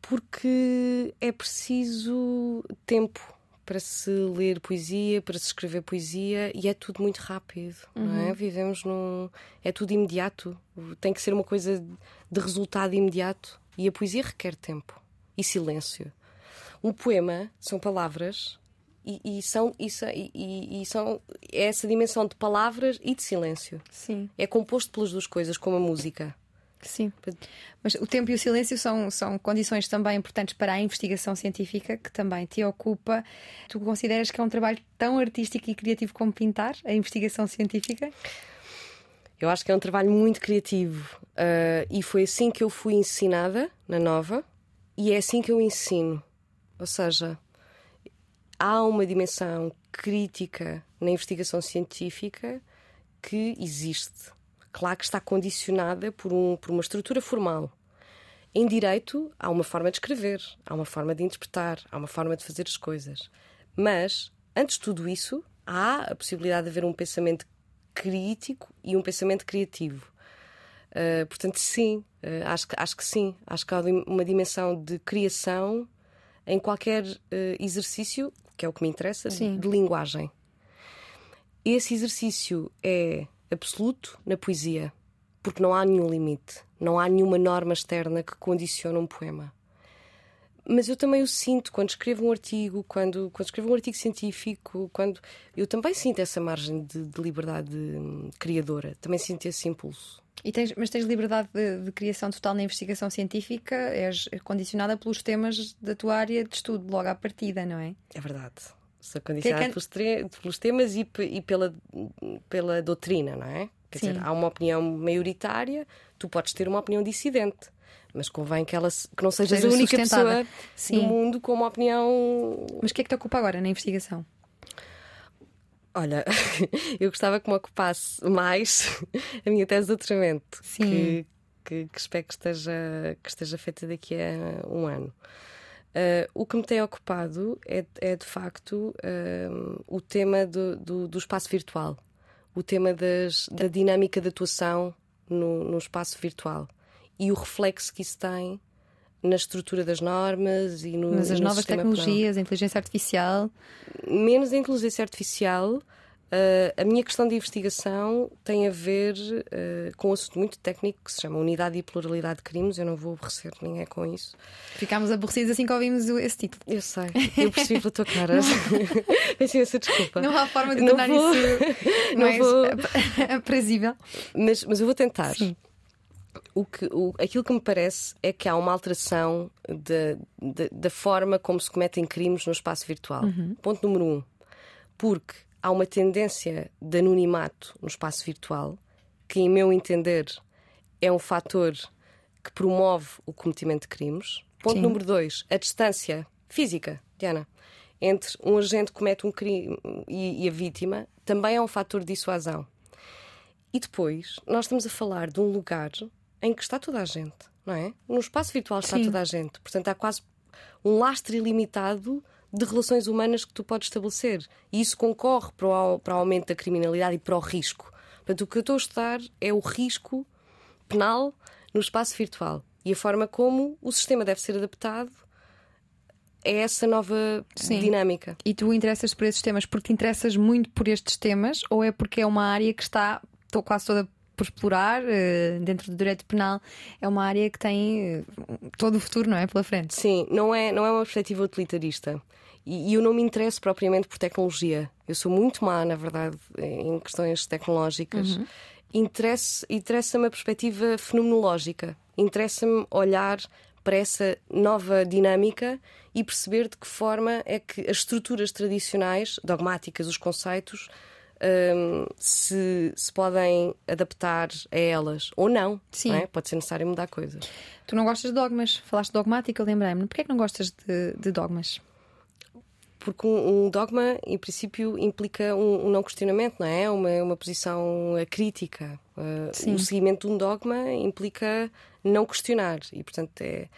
Porque é preciso tempo para se ler poesia, para se escrever poesia e é tudo muito rápido, não é? Vivemos num. É tudo imediato, tem que ser uma coisa de resultado imediato e a poesia requer tempo e silêncio. Um poema são palavras e, são, e, são- e- e- e são é essa dimensão de palavras e de silêncio. Sim. É composto pelas duas coisas, como a música. Sim. Mas o tempo e o silêncio são, são condições também importantes para a investigação científica, que também te ocupa. Tu consideras que é um trabalho tão artístico e criativo como pintar, a investigação científica? Eu acho que é um trabalho muito criativo ah, e foi assim que eu fui ensinada na Nova e é assim que eu ensino. Ou seja, há uma dimensão crítica na investigação científica que existe. Claro que está condicionada por, um, por uma estrutura formal. Em direito, há uma forma de escrever, há uma forma de interpretar, há uma forma de fazer as coisas. Mas, antes de tudo isso, há a possibilidade de haver um pensamento crítico e um pensamento criativo. Uh, portanto, sim, uh, acho, que- acho que sim. Acho que há uma dimensão de criação em qualquer uh, exercício, que é o que me interessa, de, de linguagem. Esse exercício é absoluto na poesia, porque não há nenhum limite, não há nenhuma norma externa que condicione um poema. Mas eu também o sinto quando escrevo um artigo, quando, quando escrevo um artigo científico, quando eu também sinto essa margem de, de liberdade hum, criadora, também sinto esse impulso. E tens, mas tens liberdade de, de criação total na investigação científica, és condicionada pelos temas da tua área de estudo, logo à partida, não é? É verdade. Sou condicionada que- pelos, tre- pelos temas e, e pela, pela doutrina, não é? Quer Sim. dizer, há uma opinião maioritária, tu podes ter uma opinião dissidente. Mas convém que, ela, que não sejas Seja a única pessoa Sim. do mundo com uma opinião Mas o que é que te ocupa agora na investigação? Olha, eu gostava que me ocupasse mais a minha tese de doutoramento, Sim. que, que, que espero que esteja, que esteja feita daqui a um ano. Ah, o que me tem ocupado é, é de facto ah, o tema do, do, do espaço virtual, o tema das, da dinâmica de atuação no, no espaço virtual. E o reflexo que isso tem na estrutura das normas e no, Mas as no novas sistema penal tecnologias, a inteligência artificial, menos a inteligência artificial. Eh, a minha questão de investigação tem a ver eh, com um assunto muito técnico que se chama Unidade e Pluralidade de Crimes. Eu não vou aborrecer ninguém com isso. ficámos aborrecidos assim que ouvimos esse título. Eu sei, eu percebi pela tua cara. Peço imensa desculpa. Não há forma de Não tornar vou- isso não mais vou. ap- aprazível. Mas, mas eu vou tentar. Sim. O que, o, aquilo que me parece é que há uma alteração da forma como se cometem crimes no espaço virtual. Uhum. Ponto número um. Porque há uma tendência de anonimato no espaço virtual que, em meu entender, é um fator que promove o cometimento de crimes. Ponto Sim. número dois, a distância física, Diana, entre um agente que comete um crime e, e a vítima também é um fator de dissuasão. E depois, nós estamos a falar de um lugar em que está toda a gente, não é? No espaço virtual está Sim. toda a gente. Portanto, há quase um lastro ilimitado de relações humanas que tu podes estabelecer. E isso concorre para o, para o aumento da criminalidade e para o risco. Portanto, o que eu estou a estudar é o risco penal no espaço virtual e a forma como o sistema deve ser adaptado a essa nova Sim. dinâmica. E tu interessas por esses temas porque te interessas muito por estes temas ou é porque é uma área que está quase toda por explorar uh, dentro do direito penal é uma área que tem uh, todo o futuro, não é? Pela frente. Sim, não é, não é uma perspectiva utilitarista. E, e eu não me interesso propriamente por tecnologia. Eu sou muito má, na verdade, em questões tecnológicas. Uhum. Interessa-me a perspectiva fenomenológica. Interessa-me olhar para essa nova dinâmica e perceber de que forma é que as estruturas tradicionais, dogmáticas, os conceitos, um, se, se podem adaptar a elas ou não. Sim. Não é? Pode ser necessário mudar coisas. Tu não gostas de dogmas? Falaste dogmática, lembrei-me. Porquê é que não gostas de, de dogmas? Porque um, um, dogma, em princípio, implica um, um, não questionamento, não é? Uma, uma posição crítica. Uh, o seguimento de um dogma implica não questionar e, portanto, é,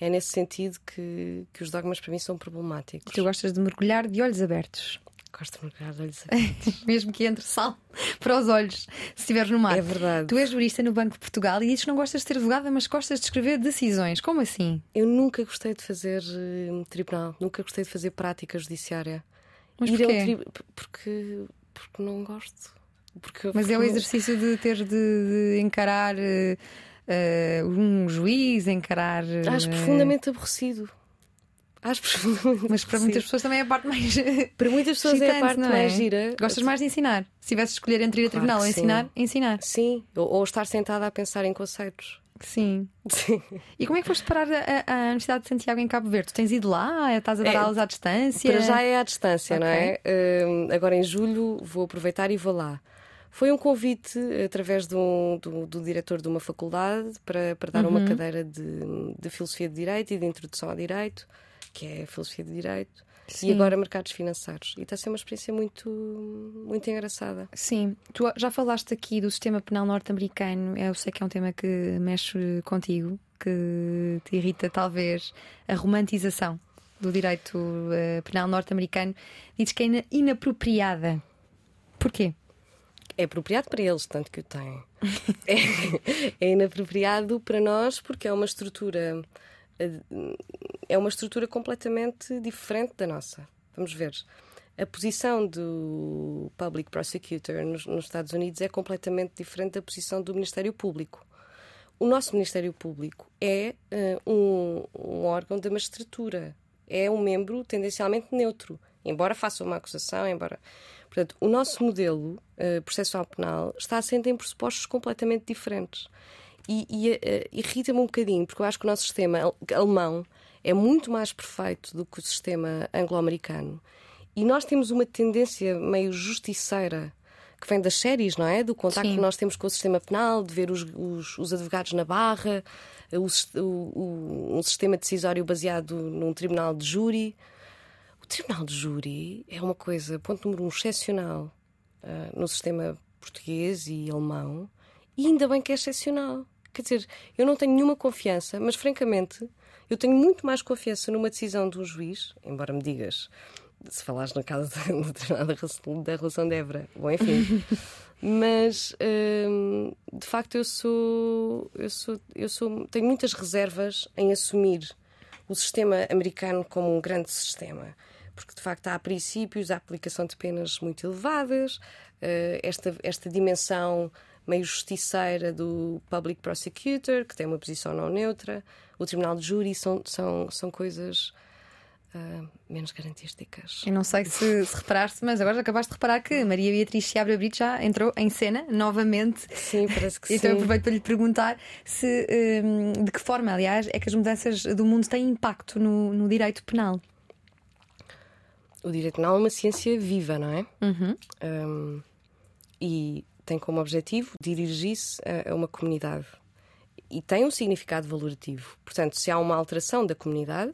é nesse sentido que, que os dogmas para mim são problemáticos. Tu gostas de mergulhar de olhos abertos? Gosto de mergulhar de olhos abertos. Mesmo que entre sal para os olhos, se estiveres no mar. É verdade. Tu és jurista no Banco de Portugal e dizes que não gostas de ser advogada, mas gostas de escrever decisões. Como assim? Eu nunca gostei de fazer uh, tribunal, nunca gostei de fazer prática judiciária. Mas porquê? Tri... Porque, porque não gosto. Porque, mas porque é o exercício de ter de, de encarar. Uh, uh, um juiz, encarar. Acho profundamente aborrecido. Acho profundamente Mas para muitas pessoas também é a parte mais. Para muitas pessoas é a parte é? mais gira. Gostas mais de ensinar? Se tivesse de escolher entre ir a tribunal ou ensinar, ensinar. Sim, ou, ou, estar sentada a pensar em conceitos. Sim. Sim. E como é que foste parar a, a, Universidade de Santiago em Cabo Verde? Tu tens ido lá? Estás a dar é, aulas à distância? Para já é à distância, okay. não é? Uh, agora em julho vou aproveitar e vou lá. Foi um convite através do, do, do diretor de uma faculdade para, para dar uhum. uma cadeira de, de Filosofia de Direito e de Introdução ao Direito, que é Filosofia de Direito. Sim. E agora mercados financeiros. E está a ser uma experiência muito, muito engraçada. Sim. Tu já falaste aqui do sistema penal norte-americano. Eu sei que é um tema que mexe contigo, que te irrita talvez a romantização do direito uh, penal norte-americano. Dizes que é inapropriada. Porquê? é apropriado para eles, tanto que o têm. é, é inapropriado para nós porque é uma estrutura é uma estrutura completamente diferente da nossa. Vamos ver. A posição do Public Prosecutor nos, nos Estados Unidos é completamente diferente da posição do Ministério Público. O nosso Ministério Público é uh, um, um órgão da magistratura, é um membro tendencialmente neutro, embora faça uma acusação, embora Portanto, o nosso modelo uh, processual penal está assente em pressupostos completamente diferentes. E, e uh, irrita-me um bocadinho, porque eu acho que o nosso sistema alemão é muito mais perfeito do que o sistema anglo-americano. E nós temos uma tendência meio justiceira que vem das séries, não é? Do contacto Sim. que nós temos com o sistema penal, de ver os, os, os advogados na barra, o, o, um sistema decisório baseado num tribunal de júri. Tribunal de Júri é uma coisa, ponto número um, excepcional uh, no sistema português e alemão, e ainda bem que é excepcional. Quer dizer, eu não tenho nenhuma confiança, mas francamente, eu tenho muito mais confiança numa decisão de um juiz, embora me digas, se falares na casa do da Relação de Évora, bom, enfim. mas hum, de facto eu sou, eu sou, eu sou, tenho muitas reservas em assumir o sistema americano como um grande sistema porque de facto há princípios, a aplicação de penas muito elevadas, eh, esta, esta dimensão meio justiceira do public prosecutor, que tem uma posição não neutra, o tribunal de júri, são, são, são coisas uh, menos garantísticas. Eu não sei se, se reparaste, mas agora acabaste de reparar que Maria Beatriz Seabra Brito já entrou em cena novamente. Sim, parece que então sim. aproveito para lhe perguntar se, um, de que forma, aliás, é que as mudanças do mundo têm impacto no, no direito penal. O direito penal é uma ciência viva, não é? Uhum. Um, e tem como objetivo dirigir-se a, a uma comunidade. E tem um significado valorativo. Portanto, se há uma alteração da comunidade,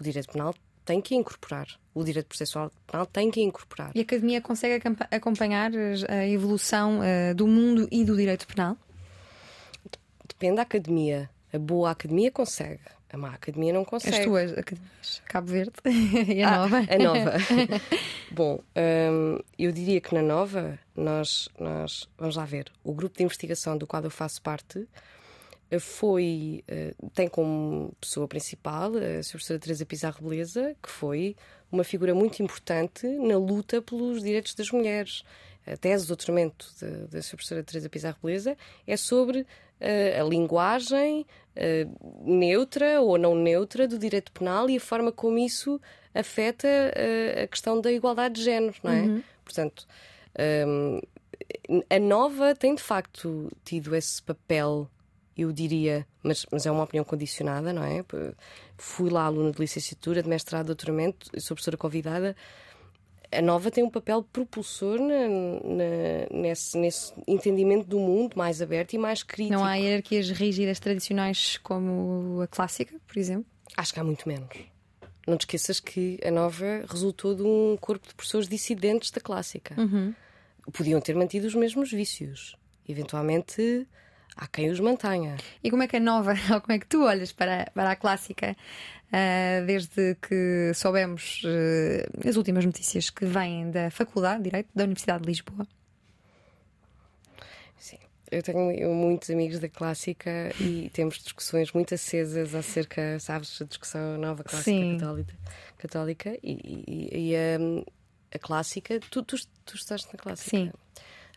o direito penal tem que incorporar. O direito processual penal tem que incorporar. E a Academia consegue acompanhar a evolução uh, do mundo e do direito penal? Depende da academia. A boa academia consegue. A má academia não consegue. As tuas academias, Cabo Verde e a ah, nova. A nova. Bom, hum, eu diria que na nova, nós, nós. Vamos lá ver. O grupo de investigação do qual eu faço parte foi tem como pessoa principal a professora Teresa Pizarro Beleza, que foi uma figura muito importante na luta pelos direitos das mulheres. A tese de doutoramento da professora Teresa Pizarro Beleza é sobre a linguagem neutra ou não neutra do direito penal e a forma como isso afeta a questão da igualdade de género, não é? Uhum. Portanto, a nova tem de facto tido esse papel eu diria, mas, mas é uma opinião condicionada, não é? Fui lá aluna de licenciatura, de mestrado, doutoramento, sou professora convidada. A nova tem um papel propulsor na, na, nesse, nesse entendimento do mundo mais aberto e mais crítico. Não há hierarquias rígidas tradicionais como a clássica, por exemplo? Acho que há muito menos. Não te esqueças que a nova resultou de um corpo de professores dissidentes da clássica. Uhum. Podiam ter mantido os mesmos vícios. Eventualmente há quem os mantenha. E como é que a nova, ou como é que tu olhas para, para a clássica, uh, desde que soubemos uh, as últimas notícias que vêm da Faculdade de Direito da Universidade de Lisboa? Sim. Eu tenho muitos amigos da clássica e temos discussões muito acesas acerca, sabes, da discussão nova clássica Sim. católica, católica e, e, e a, a, clássica. Tu, tu, tu estás na clássica? Sim.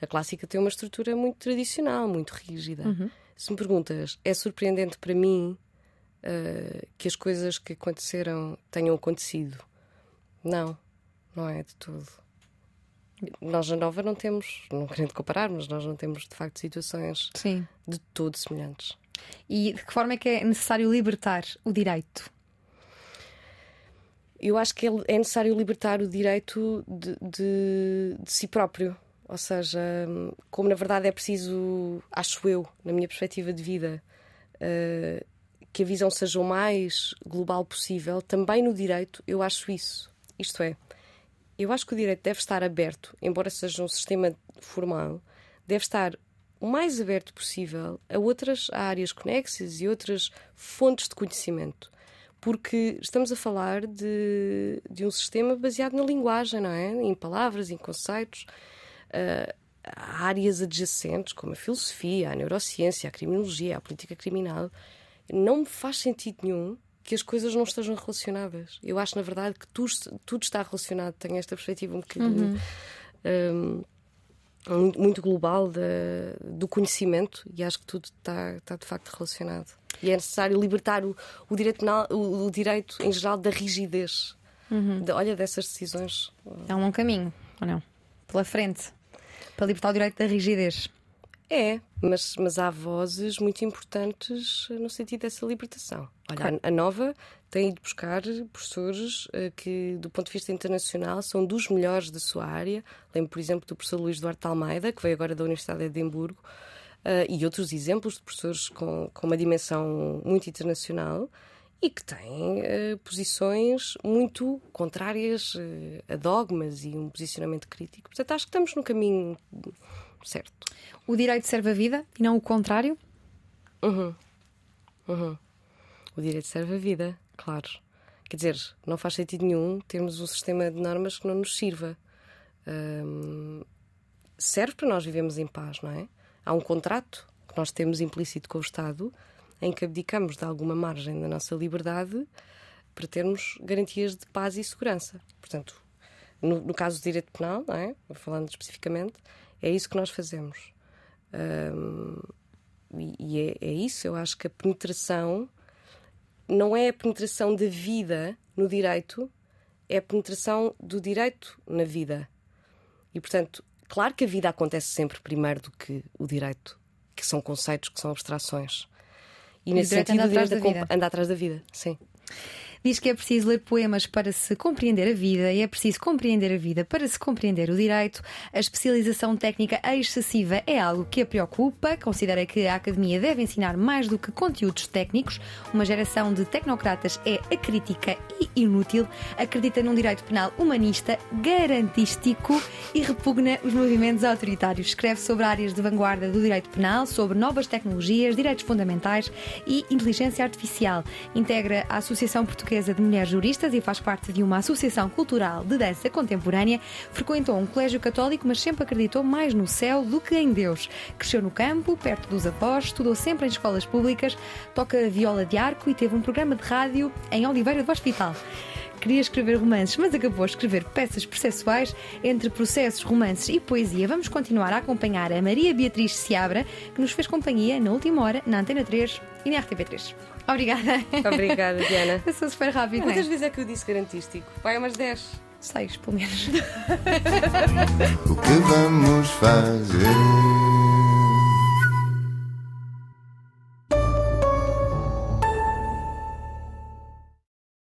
A clássica tem uma estrutura muito tradicional, muito rígida. Uhum. Se me perguntas, é surpreendente para mim uh, que as coisas que aconteceram tenham acontecido? Não, não é de todo. Nós na Nova não temos, não querendo comparar, mas nós não temos de facto situações Sim. de todo semelhantes. E de que forma é que é necessário libertar o direito? Eu acho que é necessário libertar o direito de, de, de si próprio. Ou seja, como na verdade é preciso, acho eu, na minha perspectiva de vida, uh, que a visão seja o mais global possível, também no direito eu acho isso. Isto é, eu acho que o direito deve estar aberto, embora seja um sistema formal, deve estar o mais aberto possível a outras áreas conexas e outras fontes de conhecimento. Porque estamos a falar de, de um sistema baseado na linguagem, não é? Em palavras, em conceitos uh, áreas adjacentes, como a filosofia, a neurociência, a criminologia, a política criminal, não me faz sentido nenhum que as coisas não estejam relacionadas. Eu acho, na verdade, que tudo, tudo está relacionado. Tenho esta perspectiva um bocadinho. Uhum. Um, muito global de, do conhecimento e acho que tudo está, está de facto relacionado. E é necessário libertar o, o, direito, o, o direito em geral da rigidez. Uhum. De, olha, dessas decisões. É um caminho, ou não? Pela frente para libertar o direito da rigidez. É, mas, mas há vozes muito importantes no sentido dessa libertação. Olha, claro. a, a Nova tem ido buscar professores uh, que, do ponto de vista internacional, são dos melhores da sua área. Lembro, por exemplo, do professor Luís Duarte Almeida, que veio agora da Universidade de Edimburgo, uh, e outros exemplos de professores com, com uma dimensão muito internacional e que têm uh, posições muito contrárias a dogmas e um posicionamento crítico. Portanto, acho que estamos no caminho certo. O direito serve a vida e não o contrário? Uhum. Uhum. O direito serve a vida, claro. Quer dizer, não faz sentido nenhum termos um sistema de normas que não nos sirva. Serve para nós vivemos em paz, não é? Há um contrato que nós temos implícito com o Estado em que abdicamos de alguma margem da nossa liberdade para termos garantias de paz e segurança. Portanto, no, no caso do direito penal, não é? falando especificamente, é isso que nós fazemos. Um, e, e é, é, isso, eu acho que a penetração não é a penetração da vida no direito é a penetração do direito na vida. E, portanto, claro que a vida acontece sempre primeiro do que o direito, que são conceitos, que são abstrações. E, nesse sentido, anda atrás, anda atrás da vida, sim. Diz que é preciso ler poemas para se compreender a vida e é preciso compreender a vida para se compreender o direito. A especialização técnica excessiva é algo que a preocupa. Considera que a academia deve ensinar mais do que conteúdos técnicos. Uma geração de tecnocratas é acrítica e inútil. Acredita num direito penal humanista, garantístico e repugna os movimentos autoritários. Escreve sobre áreas de vanguarda do direito penal, sobre novas tecnologias, direitos fundamentais e inteligência artificial. Integra a Associação Portuguesa Portuguesa de Mulheres Juristas e faz parte de uma associação cultural de dança contemporânea. Frequentou um colégio católico, mas sempre acreditou mais no céu do que em Deus. Cresceu no campo, perto dos avós, estudou sempre em escolas públicas, toca viola de arco e teve um programa de rádio em Oliveira do Hospital queria escrever romances, mas acabou a escrever peças processuais entre processos, romances e poesia. Vamos continuar a acompanhar a Maria Beatriz Seabra, que nos fez companhia na última hora na Antena 3 e na RTP3. Obrigada. Obrigada, Diana. Eu sou super rápida. Quantas é? vezes é que eu disse garantístico? Vai umas 10. Seis, pelo menos. o que vamos fazer?